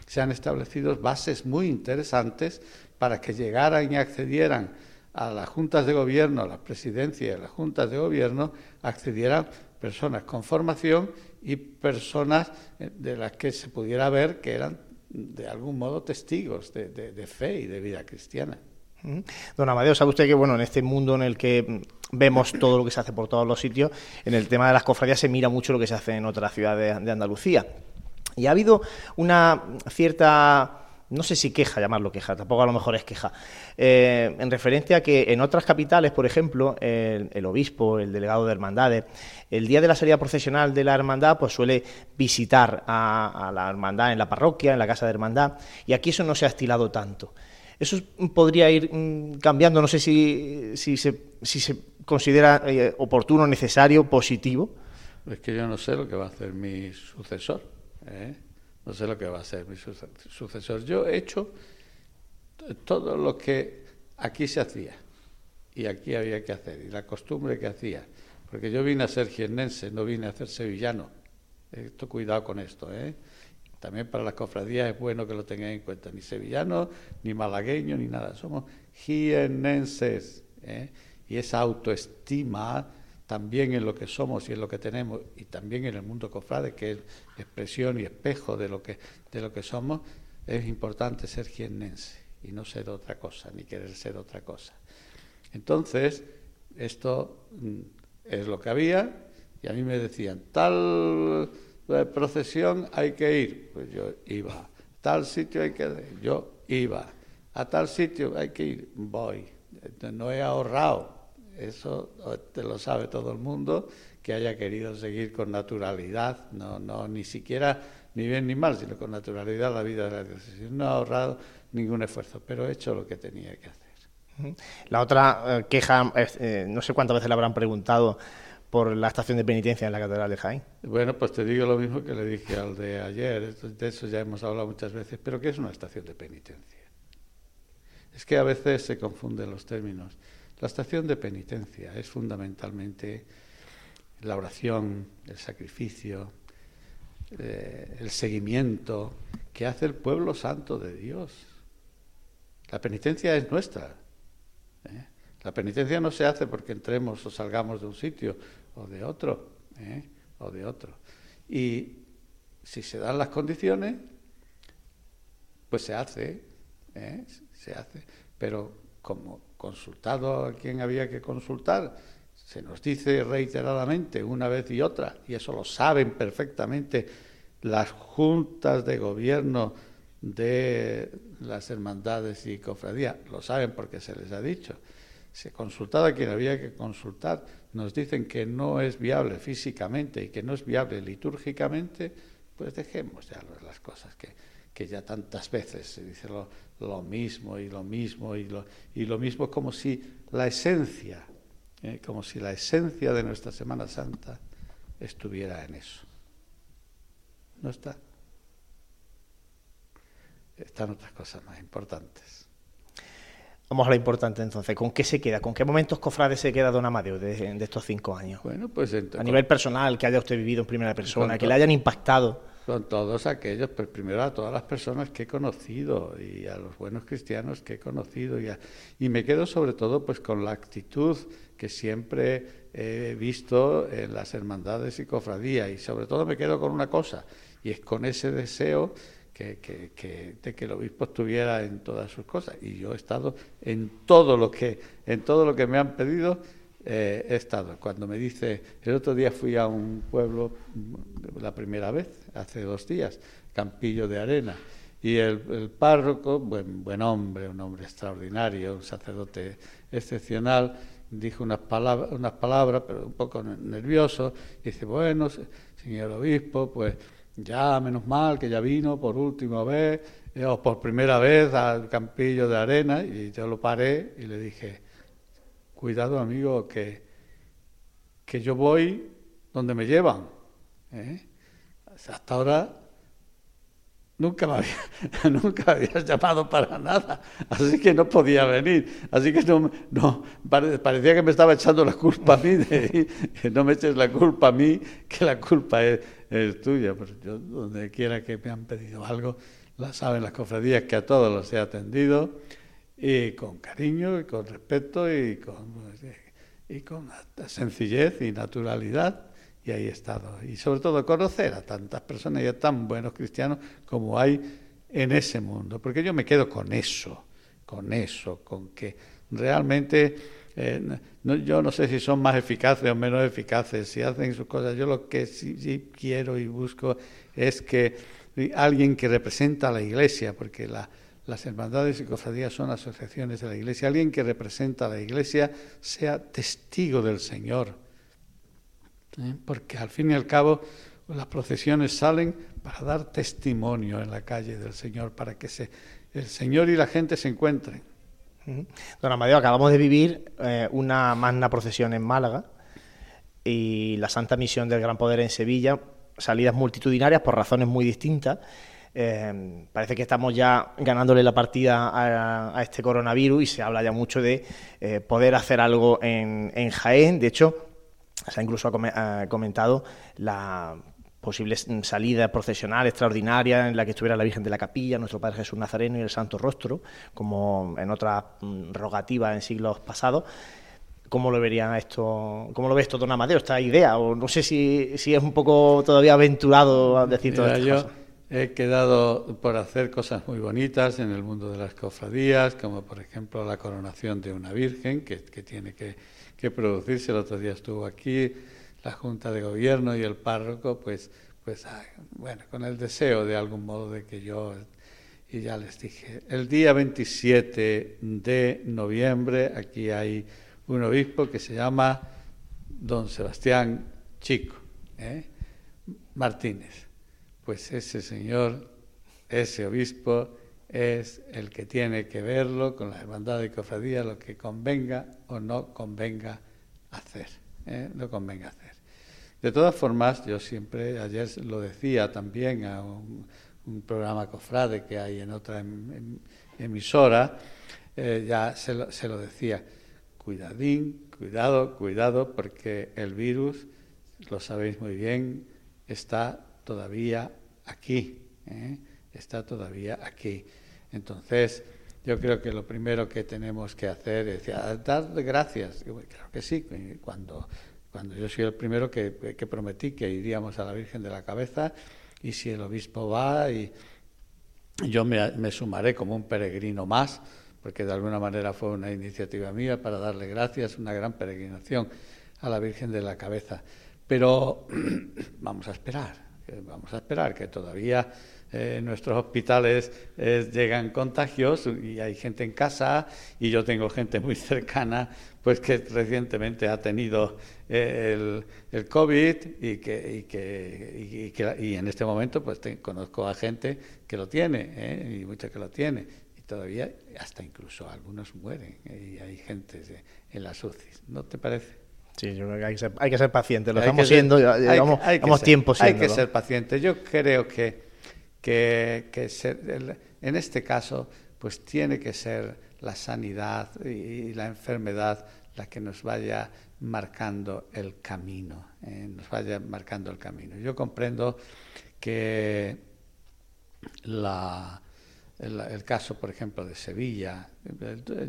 Speaker 6: se han establecido bases muy interesantes para que llegaran y accedieran a las juntas de gobierno, a la presidencia y a las juntas de gobierno accedieran personas con formación y personas eh, de las que se pudiera ver que eran de algún modo testigos de, fe y de vida cristiana.
Speaker 1: Don Amadeo, sabe usted que bueno, en este mundo en el que mm, vemos todo lo que se hace por todos los sitios, en el tema de las cofradías se mira mucho lo que se hace en otras ciudades de Andalucía. Y ha habido una cierta no sé si queja, llamarlo queja, tampoco a lo mejor es queja, eh, en referencia a que en otras capitales, por ejemplo, el, obispo, el delegado de hermandades, el día de la salida procesional de la hermandad, pues suele visitar a, la hermandad en la parroquia, en la casa de hermandad, y aquí eso no se ha estilado tanto. Eso podría ir mm, cambiando, no sé si, se, si se considera eh, oportuno, necesario, positivo.
Speaker 6: Es que yo no sé lo que va a hacer mi sucesor. ¿eh? No sé lo que va a ser mi sucesor. Yo he hecho todo lo que aquí se hacía y aquí había que hacer y la costumbre que hacía. Porque yo vine a ser jiennense, no vine a ser sevillano. Esto cuidado con esto, ¿eh? También para las cofradías es bueno que lo tengáis en cuenta. Ni sevillano, ni malagueño, ni nada. Somos jiennenses. ¿eh? Y esa autoestima también en lo que somos y en lo que tenemos y también en el mundo cofrade, que es expresión y espejo de lo que, de lo que somos, es importante ser jiennense y no ser otra cosa, ni querer ser otra cosa. Entonces, esto mm, es lo que había y a mí me decían, tal eh, procesión hay que ir, pues yo iba, tal sitio hay que ir, yo iba, a tal sitio hay que ir, voy, no he ahorrado eso te lo sabe todo el mundo, que haya querido seguir con naturalidad, no, no ni siquiera ni bien ni mal, sino con naturalidad la vida de la diócesis. No ha ahorrado ningún esfuerzo, pero he hecho lo que tenía que hacer.
Speaker 1: La otra eh, queja, eh, no sé cuántas veces le habrán preguntado por la estación de penitencia en la Catedral de Jaén.
Speaker 6: Bueno, pues te digo lo mismo que le dije al de ayer, de eso ya hemos hablado muchas veces, pero ¿qué es una estación de penitencia? Es que a veces se confunden los términos. La estación de penitencia es fundamentalmente la oración, el sacrificio, eh, el seguimiento que hace el pueblo santo de Dios. La penitencia es nuestra. ¿eh? La penitencia no se hace porque entremos o salgamos de un sitio o de otro, ¿eh? o de otro. Y si se dan las condiciones, pues se hace, se hace. Pero como consultado a quien había que consultar, se nos dice reiteradamente una vez y otra, y eso lo saben perfectamente las juntas de gobierno de las hermandades y cofradías, lo saben porque se les ha dicho, se consultado a quien había que consultar, nos dicen que no es viable físicamente y que no es viable litúrgicamente, pues dejemos ya las cosas que, que ya tantas veces se dice lo, lo mismo y lo mismo y lo, y lo mismo como si la esencia, eh, como si la esencia de nuestra Semana Santa estuviera en eso. No está. Están otras cosas más importantes.
Speaker 1: Vamos a lo importante entonces. ¿Con qué se queda? ¿Con qué momentos cofrades se queda don Amadeo de, estos cinco años?
Speaker 6: Bueno, pues
Speaker 1: a nivel personal, que haya usted vivido en primera persona, que le hayan impactado.
Speaker 6: Con todos aquellos, pues primero a todas las personas que he conocido y a los buenos cristianos que he conocido y, me quedo sobre todo pues con la actitud que siempre he visto en las hermandades y cofradías y sobre todo me quedo con una cosa y es con ese deseo que, de que el obispo estuviera en todas sus cosas. Y yo he estado en todo lo que, en todo lo que me han pedido, eh, he estado. Cuando me dice, el otro día fui a un pueblo la primera vez, hace dos días, Campillo de Arena, y el, párroco, buen, buen hombre, un hombre extraordinario, un sacerdote excepcional, dijo unas palabras, unas palabras, pero un poco nervioso, y dice, bueno, señor obispo, pues ya, menos mal que ya vino por última vez, eh, o por primera vez al campillo de arena, y yo lo paré y le dije, cuidado amigo, que, que yo voy donde me llevan. ¿eh? Hasta ahora nunca me había, nunca había llamado para nada, así que no podía venir, así que no, no parecía que me estaba echando la culpa a mí, de, que no me eches la culpa a mí, que la culpa es, es tuya, pero yo donde quiera que me han pedido algo, la saben las cofradías que a todos los he atendido y con cariño y con respeto y con, y con sencillez y naturalidad y ahí he estado. Y sobre todo conocer a tantas personas y a tan buenos cristianos como hay en ese mundo, porque yo me quedo con eso, con eso, con que realmente eh, yo no sé si son más eficaces o menos eficaces, si hacen sus cosas. Yo lo que sí, quiero y busco es que alguien que representa a la Iglesia, porque las hermandades y cofradías son asociaciones de la Iglesia, alguien que representa a la Iglesia sea testigo del Señor. ¿eh? Porque al fin y al cabo las procesiones salen para dar testimonio en la calle del Señor, para que el Señor y la gente se encuentren.
Speaker 1: Don Amadeo, acabamos de vivir eh, una magna procesión en Málaga y la Santa Misión del Gran Poder en Sevilla, salidas multitudinarias por razones muy distintas. Eh, parece que estamos ya ganándole la partida a, este coronavirus y se habla ya mucho de eh, poder hacer algo en, en, Jaén. De hecho, se ha incluso comentado la posible salida procesional extraordinaria en la que estuviera la Virgen de la Capilla, nuestro Padre Jesús Nazareno y el Santo Rostro, como en otra mm, rogativa en siglos pasados. ¿Cómo lo verían esto? ¿Cómo lo ves esto, don Amadeo, esta idea? O no sé si, si es un poco todavía aventurado decir todo esto.
Speaker 6: He quedado por hacer cosas muy bonitas en el mundo de las cofradías, como por ejemplo la coronación de una virgen que, tiene que, que producirse. El otro día estuvo aquí la Junta de Gobierno y el párroco, pues, pues ah, bueno, con el deseo de algún modo de que yo, y ya les dije, el día 27 de noviembre aquí hay un obispo que se llama don Sebastián Chico ¿eh? Martínez. Pues ese señor, ese obispo, es el que tiene que verlo con la hermandad de cofradía, lo que convenga o no convenga hacer. ¿eh? No convenga hacer. De todas formas, yo siempre, ayer lo decía también a un, programa cofrade que hay en otra em, em, emisora, eh, ya se lo, se lo, decía, cuidadín, cuidado, cuidado, porque el virus, lo sabéis muy bien, está todavía aquí, ¿eh? está todavía aquí. Entonces, yo creo que lo primero que tenemos que hacer es dar gracias. Claro que sí, cuando cuando yo soy el primero que, prometí que iríamos a la Virgen de la Cabeza y si el obispo va y yo me, sumaré como un peregrino más, porque de alguna manera fue una iniciativa mía para darle gracias, una gran peregrinación a la Virgen de la Cabeza. Pero vamos a esperar, vamos a esperar que todavía eh, nuestros hospitales llegan contagios y hay gente en casa y yo tengo gente muy cercana pues que recientemente ha tenido el, el, COVID y que, y, que, y, que, y en este momento pues conozco a gente que lo tiene ¿eh? y mucha que lo tiene y todavía hasta incluso algunos mueren y hay gente en las UCIs. ¿No te parece?
Speaker 1: Sí, yo creo que hay que ser, hay que ser paciente, lo estamos siendo, llevamos, hay, tiempo
Speaker 6: Hay que ser paciente. Yo creo que, que, que en este caso pues tiene que ser la sanidad y, la enfermedad la que nos vaya marcando el camino, eh, nos vaya marcando el camino. Yo comprendo que la, el, caso, por ejemplo, de Sevilla,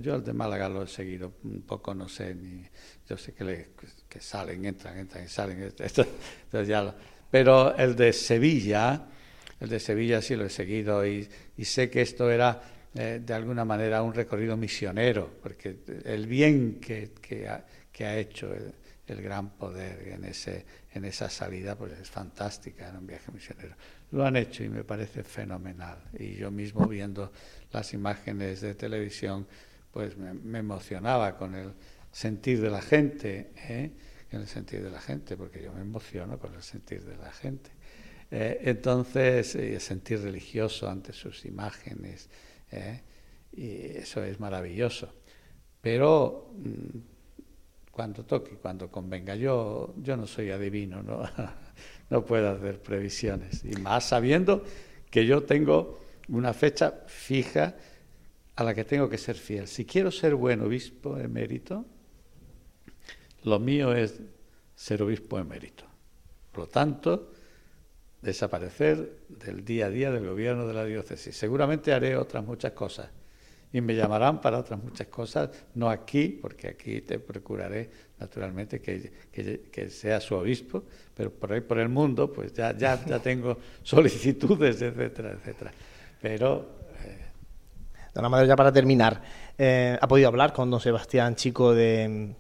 Speaker 6: yo el de Málaga lo he seguido un poco, no sé, ni, yo sé que, le, que salen, entran, entran, salen, esto, ya pero el de Sevilla, el de Sevilla sí lo he seguido y, y sé que esto era eh, de alguna manera un recorrido misionero, porque el bien que, que, ha, que ha, hecho el, el, gran poder en, ese, en esa salida pues es fantástica, en un viaje misionero. Lo han hecho y me parece fenomenal. Y yo mismo viendo las imágenes de televisión, pues me, emocionaba con el sentir de la gente, ¿eh? con el sentir de la gente, porque yo me emociono con el sentir de la gente. Eh, entonces, el sentir religioso ante sus imágenes, ¿eh? y eso es maravilloso. Pero mm, cuando toque, cuando convenga, yo, yo no soy adivino, ¿no? no puedo hacer previsiones, y más sabiendo que yo tengo una fecha fija a la que tengo que ser fiel. Si quiero ser buen obispo emérito, lo mío es ser obispo emérito. Por lo tanto, desaparecer del día a día del gobierno de la diócesis. Seguramente haré otras muchas cosas y me llamarán para otras muchas cosas, no aquí, porque aquí te procuraré naturalmente que, que, sea su obispo, pero por ahí por el mundo, pues ya, ya, ya tengo solicitudes, etcétera, etcétera. Pero...
Speaker 1: Eh... Don Amadeo, ya para terminar, eh, ¿ha podido hablar con don Sebastián Chico de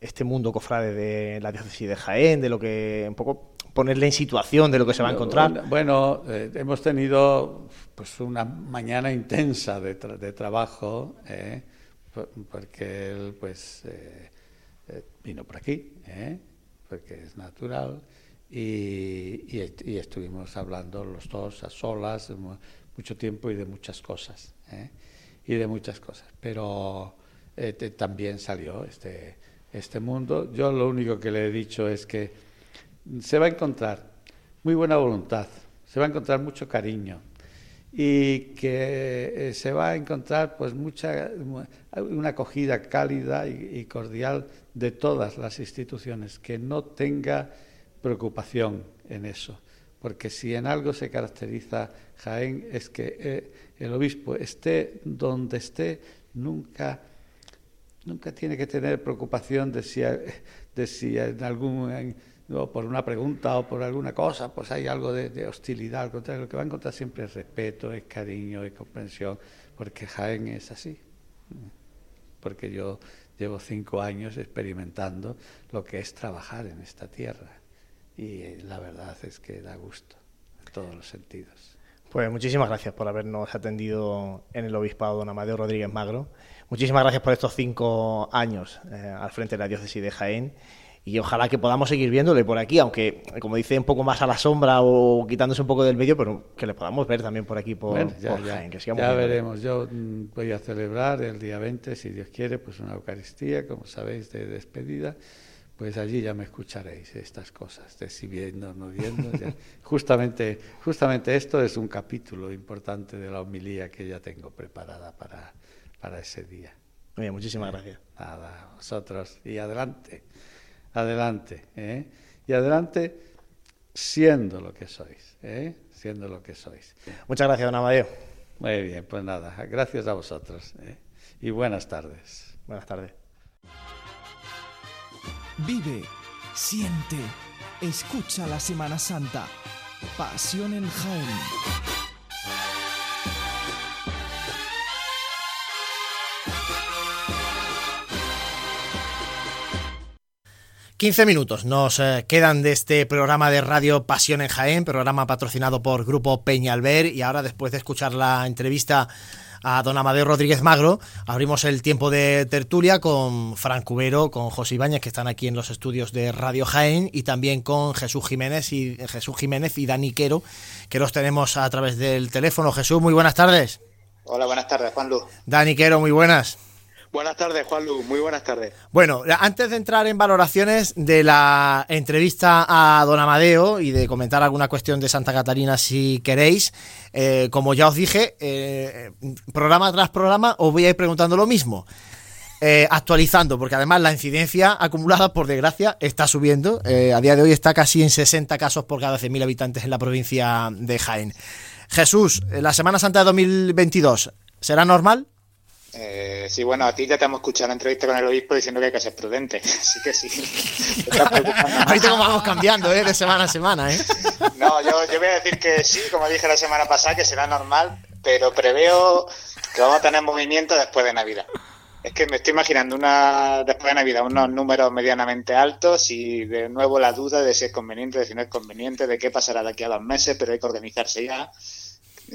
Speaker 1: este mundo cofrade de la diócesis de Jaén, de lo que un poco ponerle en situación de lo que se va a encontrar.
Speaker 6: Bueno, eh, hemos tenido pues una mañana intensa de, de trabajo, eh, porque él pues eh, vino por aquí, porque es natural, y, y, estuvimos hablando los dos a solas mucho tiempo y de muchas cosas, y de muchas cosas. Pero también salió este, este mundo. Yo lo único que le he dicho es que se va a encontrar muy buena voluntad, se va a encontrar mucho cariño y que eh, se va a encontrar pues mucha una acogida cálida y, cordial de todas las instituciones, que no tenga preocupación en eso, porque si en algo se caracteriza Jaén es que eh, el obispo esté donde esté nunca nunca tiene que tener preocupación de si, de si en algún por una pregunta o por alguna cosa, pues hay algo de, hostilidad. Al contrario, lo que va a encontrar siempre es respeto, es cariño, es comprensión, porque Jaén es así. Porque yo llevo cinco años experimentando lo que es trabajar en esta tierra. Y la verdad es que da gusto, en todos los sentidos.
Speaker 1: Pues muchísimas gracias por habernos atendido en el Obispado don Amadeo Rodríguez Magro. Muchísimas gracias por estos cinco años eh, al frente de la diócesis de Jaén y ojalá que podamos seguir viéndole por aquí, aunque, como dice, un poco más a la sombra o quitándose un poco del medio, pero que le podamos ver también por aquí, por,
Speaker 6: ya,
Speaker 1: Jaén,
Speaker 6: que Ya veremos. Yo mm, voy a celebrar el día 20, si Dios quiere, pues una Eucaristía, como sabéis, de despedida. Pues allí ya me escucharéis estas cosas, de si viendo no viendo. justamente, justamente esto es un capítulo importante de la homilía que ya tengo preparada para, para ese día.
Speaker 1: Muy bien, muchísimas gracias.
Speaker 6: Nada, vosotros. Y adelante adelante. ¿eh? Y adelante siendo lo que sois, ¿eh? siendo lo que sois.
Speaker 1: Muchas gracias, don Amadeo.
Speaker 6: Muy bien, pues nada, gracias a vosotros ¿eh? y buenas tardes.
Speaker 1: Buenas tardes.
Speaker 5: Vive, siente, escucha la Semana Santa. Pasión en Jaén.
Speaker 1: 15 minutos nos eh, quedan de este programa de Radio Pasión en Jaén, programa patrocinado por Grupo Peñalver y ahora después de escuchar la entrevista a don Amadeo Rodríguez Magro, abrimos el tiempo de tertulia con Fran Cubero, con José Ibáñez que están aquí en los estudios de Radio Jaén y también con Jesús Jiménez y Jesús Jiménez y Dani Quero, que los tenemos a través del teléfono. Jesús, muy buenas tardes.
Speaker 7: Hola, buenas tardes, Juan Luz.
Speaker 1: Dani Quero, muy buenas.
Speaker 7: Buenas tardes, Juan Luz. Muy buenas tardes.
Speaker 1: Bueno, antes de entrar en valoraciones de la entrevista a don Amadeo y de comentar alguna cuestión de Santa Catarina, si queréis, eh, como ya os dije, eh, programa tras programa os voy a ir preguntando lo mismo. Eh, actualizando, porque además la incidencia acumulada, por desgracia, está subiendo. a día de hoy está casi en 60 casos por cada 100.000 habitantes en la provincia de Jaén. Jesús, la Semana Santa de 2022, ¿será normal?
Speaker 7: Eh, sí, bueno, a ti ya te hemos escuchado la entrevista con el obispo diciendo que hay que ser prudente, así que sí.
Speaker 1: Ahorita como vamos cambiando, ¿eh? De semana a semana, ¿eh?
Speaker 7: No, yo, yo voy a decir que sí, como dije la semana pasada, que será normal, pero preveo que vamos a tener movimiento después de Navidad. Es que me estoy imaginando una después de Navidad unos números medianamente altos y de nuevo la duda de si es conveniente, de si no es conveniente, de qué pasará de aquí a dos meses, pero hay que organizarse ya.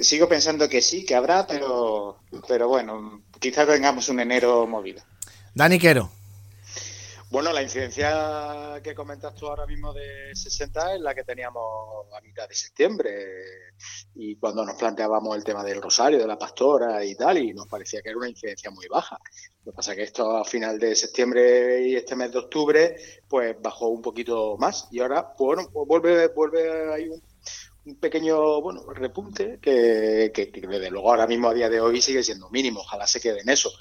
Speaker 7: Sigo pensando que sí, que habrá, pero, pero bueno, quizás tengamos un enero movido.
Speaker 1: Dani Quero.
Speaker 8: Bueno, la incidencia que comentas tú ahora mismo de 60 es la que teníamos a mitad de septiembre y cuando nos planteábamos el tema del rosario, de la pastora y tal, y nos parecía que era una incidencia muy baja. Lo que pasa es que esto a final de septiembre y este mes de octubre, pues bajó un poquito más y ahora, bueno, pues vuelve, vuelve ahí un un pequeño bueno repunte que, que, desde luego ahora mismo a día de hoy sigue siendo mínimo, ojalá se quede en eso.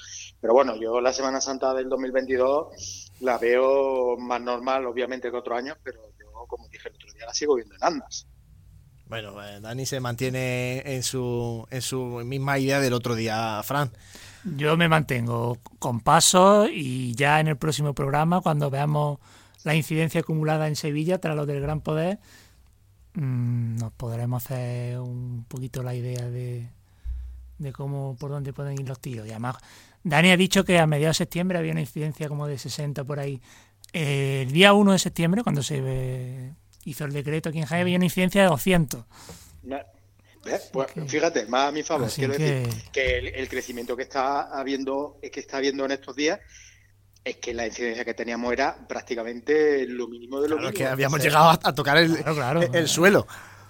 Speaker 8: Pero bueno, yo la Semana Santa del 2022 la veo más normal, obviamente, que otros años, pero yo, como dije el otro día, la sigo viendo en andas.
Speaker 1: Bueno, eh, Dani se mantiene en su, en su misma idea del otro día, Fran.
Speaker 3: Yo me mantengo con paso y ya en el próximo programa, cuando veamos la incidencia acumulada en Sevilla tras lo del Gran Poder, Mm, nos podremos hacer un poquito la idea de, de cómo, por dónde pueden ir los tiros. Y además, Dani ha dicho que a mediados de septiembre había una incidencia como de 60 por ahí. el día 1 de septiembre, cuando se hizo el decreto aquí en Jaén, había una incidencia de 200.
Speaker 8: Pues, fíjate, más a mi favor, quiero decir que el, el, crecimiento que está habiendo, que está habiendo en estos días es que la incidencia que teníamos era prácticamente lo mínimo de lo
Speaker 1: claro, que habíamos llegado a, tocar el, el, suelo.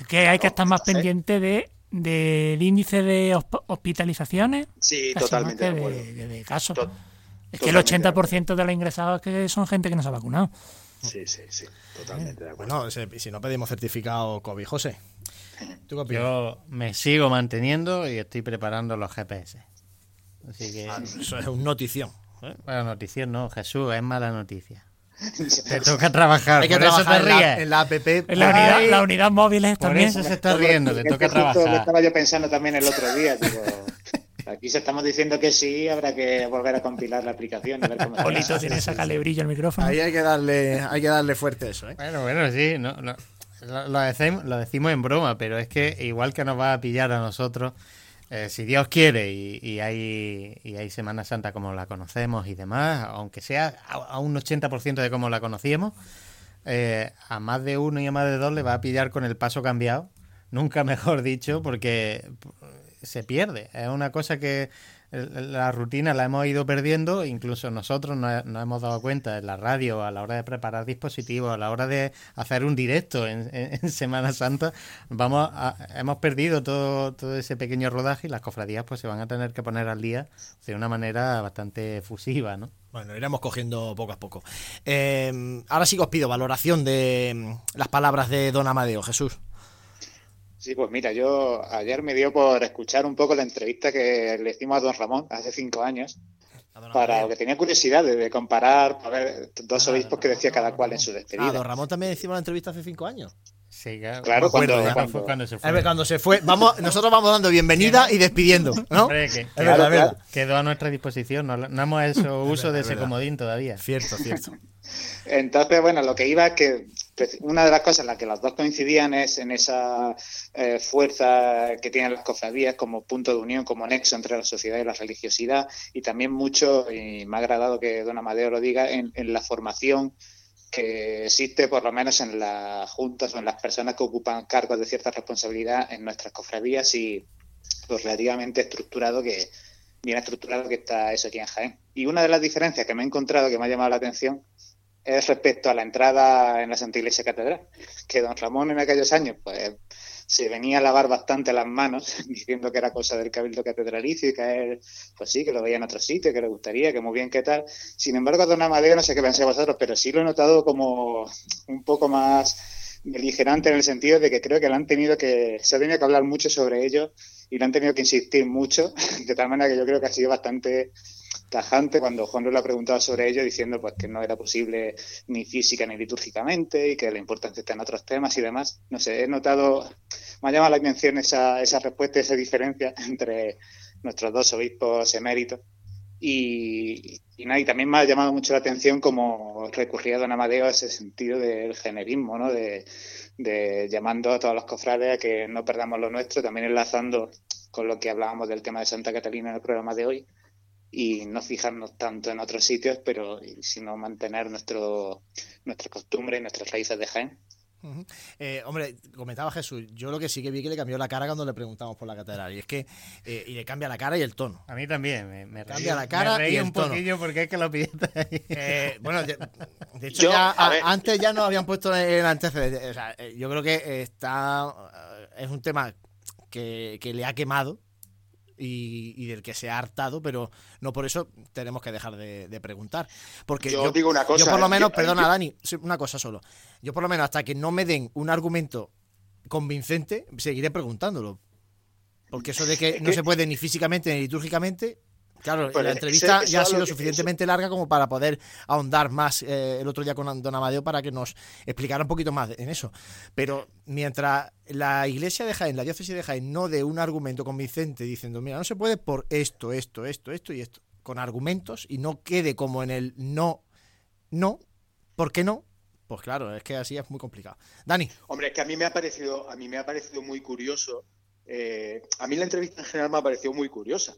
Speaker 3: Que hay que estar más pendiente de del índice de hospitalizaciones.
Speaker 8: Sí, totalmente
Speaker 3: de, casos. es que el 80% de, los ingresados que son gente que no se ha vacunado.
Speaker 8: Sí, sí, sí, totalmente de acuerdo.
Speaker 1: Bueno, si no pedimos certificado COVID, José.
Speaker 2: Yo me sigo manteniendo y estoy preparando los GPS.
Speaker 1: Así que... Ah, eso es un notición.
Speaker 2: ¿Eh? Buena noticia no, Jesús, es mala noticia. te toca trabajar,
Speaker 1: Hay que trabajar en la, en la, app.
Speaker 3: En la unidad, la unidad móvil
Speaker 2: por
Speaker 3: también.
Speaker 2: eso se está riendo, te toca trabajar.
Speaker 7: Lo estaba yo pensando también el otro día, Aquí se estamos diciendo que sí, habrá que volver a compilar la aplicación. A ver cómo
Speaker 3: Polito tiene sacarle brillo al micrófono.
Speaker 1: Ahí hay que darle, hay que darle fuerte eso. ¿eh?
Speaker 2: Bueno, bueno, sí, no, no. Lo, decimos, lo decimos en broma, pero es que igual que nos va a pillar a nosotros, eh, si Dios quiere y, hay, Semana Santa como la conocemos y demás, aunque sea a, un 80% de como la conocíamos, eh, a más de uno y a más de dos le va a pillar con el paso cambiado, nunca mejor dicho, porque se pierde. Es una cosa que la rutina la hemos ido perdiendo, incluso nosotros nos, hemos dado cuenta en la radio a la hora de preparar dispositivos, a la hora de hacer un directo en, Semana Santa, vamos hemos perdido todo, todo ese pequeño rodaje y las cofradías pues se van a tener que poner al día de una manera bastante fusiva, ¿no?
Speaker 1: Bueno, iremos cogiendo poco a poco. Eh, ahora sí que os pido valoración de las palabras de don Amadeo, Jesús.
Speaker 7: Sí, pues mira, yo ayer me dio por escuchar un poco la entrevista que le hicimos a don Ramón hace cinco años, para lo que tenía curiosidad de, comparar, a ver, dos ah, obispos que decía cada cual en su despedida.
Speaker 1: Ah, don Ramón también hicimos la entrevista hace cinco años.
Speaker 2: Sí,
Speaker 7: claro, cuando,
Speaker 1: cuando, se fue. cuando se fue. Vamos, nosotros vamos dando bienvenida y despidiendo, ¿no?
Speaker 2: quedó a nuestra disposición, no, hemos hecho uso de ese comodín todavía.
Speaker 1: Cierto, cierto.
Speaker 7: Entonces, bueno, lo que iba es que una de las cosas en las que los dos coincidían es en esa eh, fuerza que tienen las cofradías como punto de unión, como nexo entre la sociedad y la religiosidad, y también mucho, y me ha agradado que don Amadeo lo diga, en, la formación que existe por lo menos en las juntas o en las personas que ocupan cargos de cierta responsabilidad en nuestras cofradías y pues, relativamente estructurado que bien estructurado que está eso aquí en Jaén. Y una de las diferencias que me he encontrado que me ha llamado la atención es respecto a la entrada en la Santa Iglesia Catedral, que don Ramón en aquellos años pues se venía a lavar bastante las manos diciendo que era cosa del Cabildo Catedralicio y que él, pues sí, que lo veía en otro sitio, que le gustaría, que muy bien, qué tal. Sin embargo, don Amadeo, no sé qué pensáis vosotros, pero sí lo he notado como un poco más beligerante en el sentido de que creo que le han tenido que, se ha tenido que hablar mucho sobre ello y le han tenido que insistir mucho, de tal manera que yo creo que ha sido bastante tajante cuando Juan lo ha preguntado sobre ello, diciendo pues que no era posible ni física ni litúrgicamente y que la importancia está en otros temas y demás. No sé, he notado, me ha llamado la atención esa, esa respuesta, esa diferencia entre nuestros dos obispos eméritos. Y, y, también me ha llamado mucho la atención como recurría don Amadeo a ese sentido del generismo, ¿no? De, de llamando a todos los cofrades a que no perdamos lo nuestro, también enlazando con lo que hablábamos del tema de Santa Catalina en el programa de hoy, y no fijarnos tanto en otros sitios, pero sino mantener nuestro, nuestra costumbre y nuestras raíces de Jaén.
Speaker 1: eh, hombre, comentaba Jesús, yo lo que sí que vi que le cambió la cara cuando le preguntamos por la catedral. Y es que eh, y le cambia la cara y el tono.
Speaker 2: A mí también, me, me
Speaker 1: cambia la cara
Speaker 2: me reí
Speaker 1: y el
Speaker 2: un
Speaker 1: tono.
Speaker 2: poquillo porque es que lo pide
Speaker 1: Eh, bueno, de, de hecho,
Speaker 7: Yo,
Speaker 1: ya,
Speaker 7: a
Speaker 1: antes ya nos habían puesto en el antecedente. O sea, eh, yo creo que está. Es un tema que, que le ha quemado y, y del que se ha hartado, pero no por eso tenemos que dejar de, de preguntar. Porque
Speaker 8: Yo
Speaker 1: yo,
Speaker 8: digo una cosa,
Speaker 1: yo por lo
Speaker 8: eh,
Speaker 1: menos, perdona
Speaker 8: yo-
Speaker 1: Dani, una cosa solo. Yo por lo menos hasta que no me den un argumento convincente, seguiré preguntándolo. Porque eso de que no se puede ni físicamente ni litúrgicamente, claro,
Speaker 8: Pues
Speaker 1: la
Speaker 8: ese-
Speaker 1: entrevista ya ha sido suficientemente larga como para poder ahondar más eh, el otro día con Don Amadeo para que nos explicara un poquito más en eso. Pero mientras la iglesia de Jaén, la diócesis de Jaén, no dé un argumento convincente diciendo, mira, no se puede por esto, esto, esto, esto y esto, con argumentos y no quede como en el no, no, ¿por qué no? Pues claro, es que así es muy complicado. Dani.
Speaker 8: Hombre, es que a mí me ha parecido, a mí me ha parecido muy curioso. eh, a mí la entrevista en general me ha parecido muy curiosa.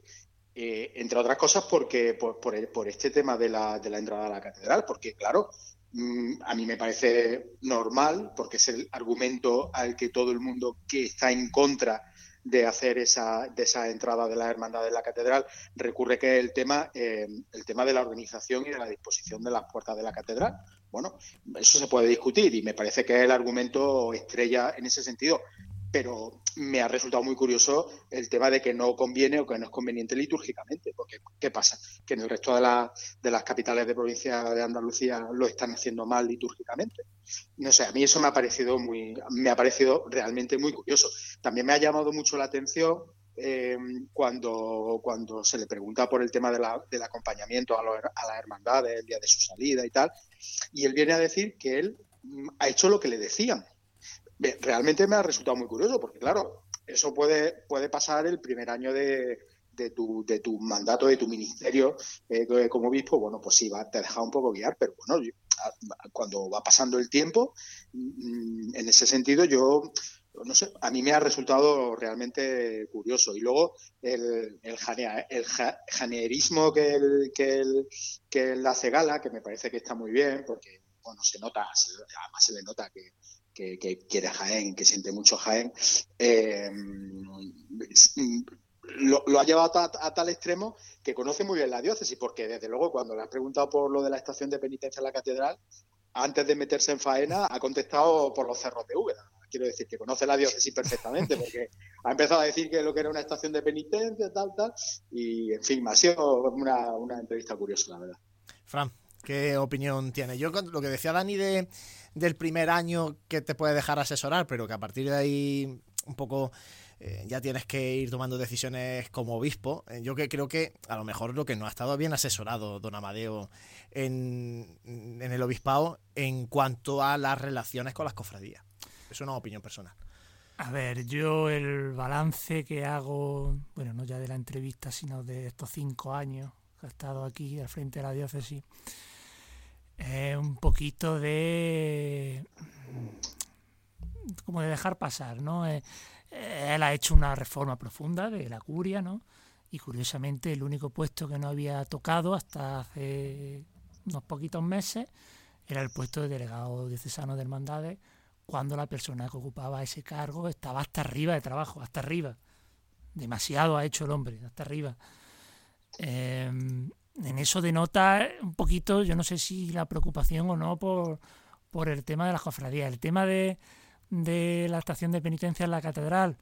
Speaker 8: Eh, entre otras cosas porque por, por, el- por este tema de la, de la entrada a la catedral, porque claro, mm, a mí me parece normal, porque es el argumento al que todo el mundo que está en contra de hacer esa, de esa entrada de la hermandad de la catedral recurre que el tema, eh, el tema de la organización y de la disposición de las puertas de la catedral. Bueno, eso se puede discutir y me parece que es el argumento estrella en ese sentido. Pero me ha resultado muy curioso el tema de que no conviene o que no es conveniente litúrgicamente. Porque, ¿qué pasa? Que en el resto de, la- de las capitales de provincia de Andalucía lo están haciendo mal litúrgicamente. No sé, a mí eso me ha parecido muy, me ha parecido realmente muy curioso. También me ha llamado mucho la atención eh, cuando, cuando se le pregunta por el tema de la- del acompañamiento a, los- a las hermandades el día de su salida y tal, y él viene a decir que él mm, ha hecho lo que le decían. Realmente me ha resultado muy curioso, porque claro, eso puede, puede pasar el primer año de, de tu, de tu mandato, de tu ministerio eh, como obispo, bueno, pues sí, va, te deja un poco guiar, pero bueno, cuando va pasando el tiempo, mm, en ese sentido yo no sé, a mí me ha resultado realmente curioso. Y luego el, el, janea- janeerismo que él, que, él, que hace gala, que me parece que está muy bien, porque bueno, se nota, además se le nota que, que, quiere Jaén, que siente mucho Jaén, eh, lo, ha llevado a, tal extremo que conoce muy bien la diócesis, porque desde luego cuando le has preguntado por lo de la estación de penitencia en la catedral, antes de meterse en faena, ha contestado por los cerros de Úbeda. Quiero decir que conoce la diócesis perfectamente, porque ha empezado a decir que lo que era una estación de penitencia, tal, tal, y en fin, ha sido una, una entrevista curiosa, la verdad.
Speaker 1: Fran, ¿qué opinión tiene? Yo lo que decía Dani de, del primer año que te puede dejar asesorar, pero que a partir de ahí un poco eh, ya tienes que ir tomando decisiones como obispo. Eh, yo que creo que a lo mejor lo que no ha estado bien asesorado don Amadeo en, en el obispado en cuanto a las relaciones con las cofradías. Es una opinión personal.
Speaker 3: A ver, yo el balance que hago, bueno, no ya de la entrevista, sino de estos cinco años que he estado aquí al frente de la diócesis, es un poquito de. como de dejar pasar, ¿no? Eh, eh, él ha hecho una reforma profunda de la curia, ¿no? Y curiosamente el único puesto que no había tocado hasta hace unos poquitos meses era el puesto de delegado diocesano de hermandades, cuando la persona que ocupaba ese cargo estaba hasta arriba de trabajo, hasta arriba. Demasiado ha hecho el hombre, hasta arriba. Em, en eso denota un poquito, yo no sé si la preocupación o no por, por el tema de las cofradías. El tema de, de la estación de penitencia en la catedral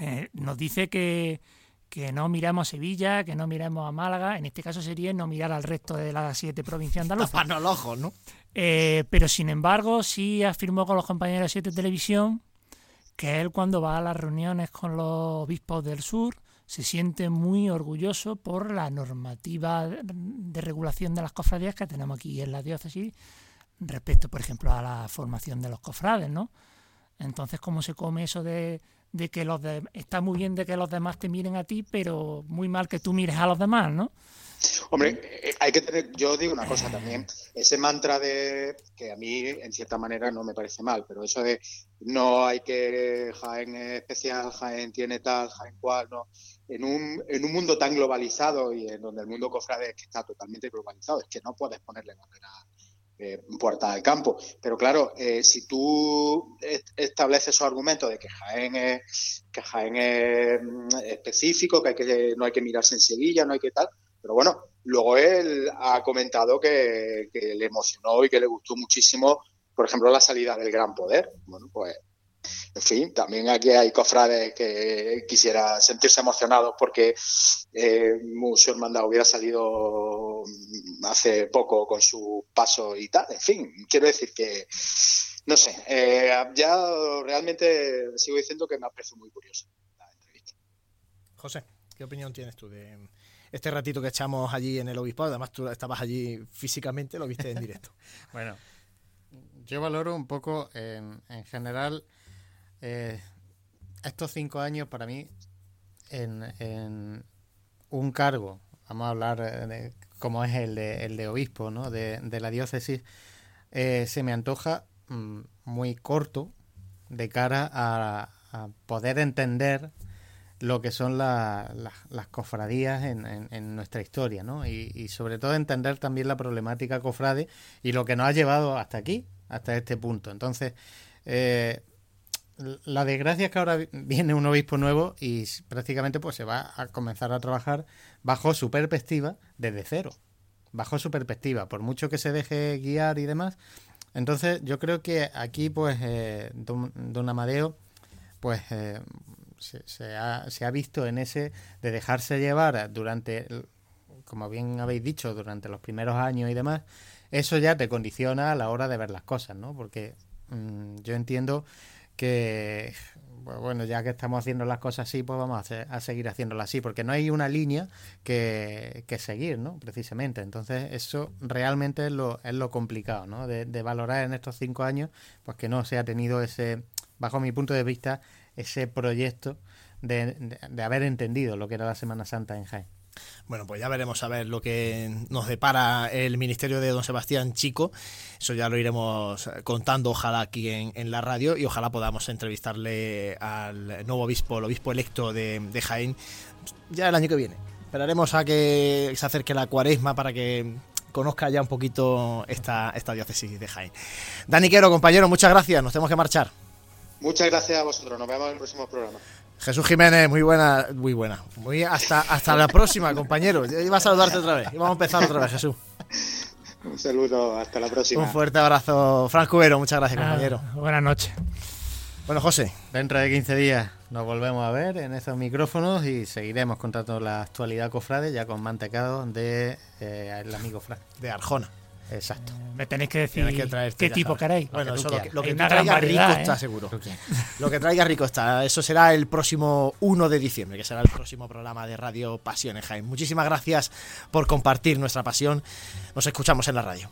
Speaker 3: eh, nos dice que, que no miramos a Sevilla, que no miremos a Málaga, en este caso sería no mirar al resto de las siete provincias andaluzas.
Speaker 1: Taparnos los ojos, ¿no?
Speaker 3: Eh, pero sin embargo, sí afirmó con los compañeros de Siete Televisión que él cuando va a las reuniones con los obispos del sur se siente muy orgulloso por la normativa de regulación de las cofradías que tenemos aquí en la diócesis respecto, por ejemplo, a la formación de los cofrades, ¿no? Entonces, ¿cómo se come eso de, de que los de, está muy bien de que los demás te miren a ti, pero muy mal que tú mires a los demás, ¿no?
Speaker 8: Hombre, eh, hay que tener, yo digo una cosa también, ese mantra de, que a mí en cierta manera no me parece mal, pero eso de no hay que Jaén especial, Jaén tiene tal, Jaén cual, no. En un, en un mundo tan globalizado y en donde el mundo cofrade está totalmente globalizado, es que no puedes ponerle bandera eh, puerta al campo. Pero claro, eh, si tú estableces esos argumentos de que Jaén es, que Jaén es mm, específico, que, hay que no hay que mirarse en Sevilla, no hay que tal, pero bueno, luego él ha comentado que, que le emocionó y que le gustó muchísimo, por ejemplo, la salida del Gran Poder. Bueno, pues en fin, también aquí hay cofrades que quisiera sentirse emocionados porque eh, su hermandad hubiera salido hace poco con su paso y tal. En fin, quiero decir que, no sé, eh, ya realmente sigo diciendo que me aprecio muy curioso la entrevista.
Speaker 1: José, ¿qué opinión tienes tú de este ratito que echamos allí en el obispado? Además, tú estabas allí físicamente, lo viste en directo.
Speaker 2: bueno, yo valoro un poco en, en general eh, estos cinco años para mí en, un cargo, vamos a hablar de, como es el de, el de obispo ¿no? de, la diócesis, eh, se me antoja mm, muy corto de cara a, poder entender lo que son las cofradías en, nuestra historia, ¿no? Y, sobre todo entender también la problemática cofrade y lo que nos ha llevado hasta aquí, hasta este punto. Entonces, eh, la desgracia es que ahora viene un obispo nuevo y prácticamente pues se va a comenzar a trabajar bajo su perspectiva desde cero, bajo su perspectiva, por mucho que se deje guiar y demás. Entonces yo creo que aquí pues eh, don, Amadeo pues eh, se, ha, se ha visto en ese de dejarse llevar durante, como bien habéis dicho, durante los primeros años y demás, eso ya te condiciona a la hora de ver las cosas, ¿no? Porque mm, yo entiendo que bueno, ya que estamos haciendo las cosas así, pues vamos a, seguir haciéndolas así, porque no hay una línea que, seguir, ¿no? Precisamente. Entonces, eso realmente es lo, es lo complicado, ¿no? De, valorar en estos cinco años, pues que no se ha tenido ese, bajo mi punto de vista, ese proyecto de, de haber entendido lo que era la Semana Santa en Jaén.
Speaker 1: Bueno, pues ya veremos a ver lo que nos depara el ministerio de don Sebastián Chico. Eso ya lo iremos contando, ojalá aquí en, la radio, y ojalá podamos entrevistarle al nuevo obispo, el obispo electo de, Jaén, ya el año que viene. Esperaremos a que se acerque la cuaresma para que conozca ya un poquito esta, esta diócesis de Jaén. Dani Quero, compañero, muchas gracias. Nos tenemos que marchar.
Speaker 8: Muchas gracias a vosotros. Nos vemos en el próximo programa.
Speaker 1: Jesús Jiménez, muy buena, muy buena. Muy hasta, hasta la próxima, compañero. Iba a saludarte otra vez. Y vamos a empezar otra vez, Jesús.
Speaker 8: Un saludo, hasta la próxima.
Speaker 1: Un fuerte abrazo, Frank Cubero. Muchas gracias, compañero.
Speaker 3: buenas noches.
Speaker 1: Bueno, José.
Speaker 2: Dentro de 15 días nos volvemos a ver en estos micrófonos y seguiremos contando la actualidad cofrade ya con mantecado de eh, el amigo Frank.
Speaker 1: De Arjona.
Speaker 2: Exacto.
Speaker 3: Me tenéis que decir qué tipo queréis.
Speaker 1: Bueno, lo que, lo que, traiga rico está ¿eh? seguro. Lo que traiga rico está. Eso será el próximo 1 de diciembre, que será el próximo programa de Radio Pasión en Jaime. Muchísimas gracias por compartir nuestra pasión. Nos escuchamos en la radio.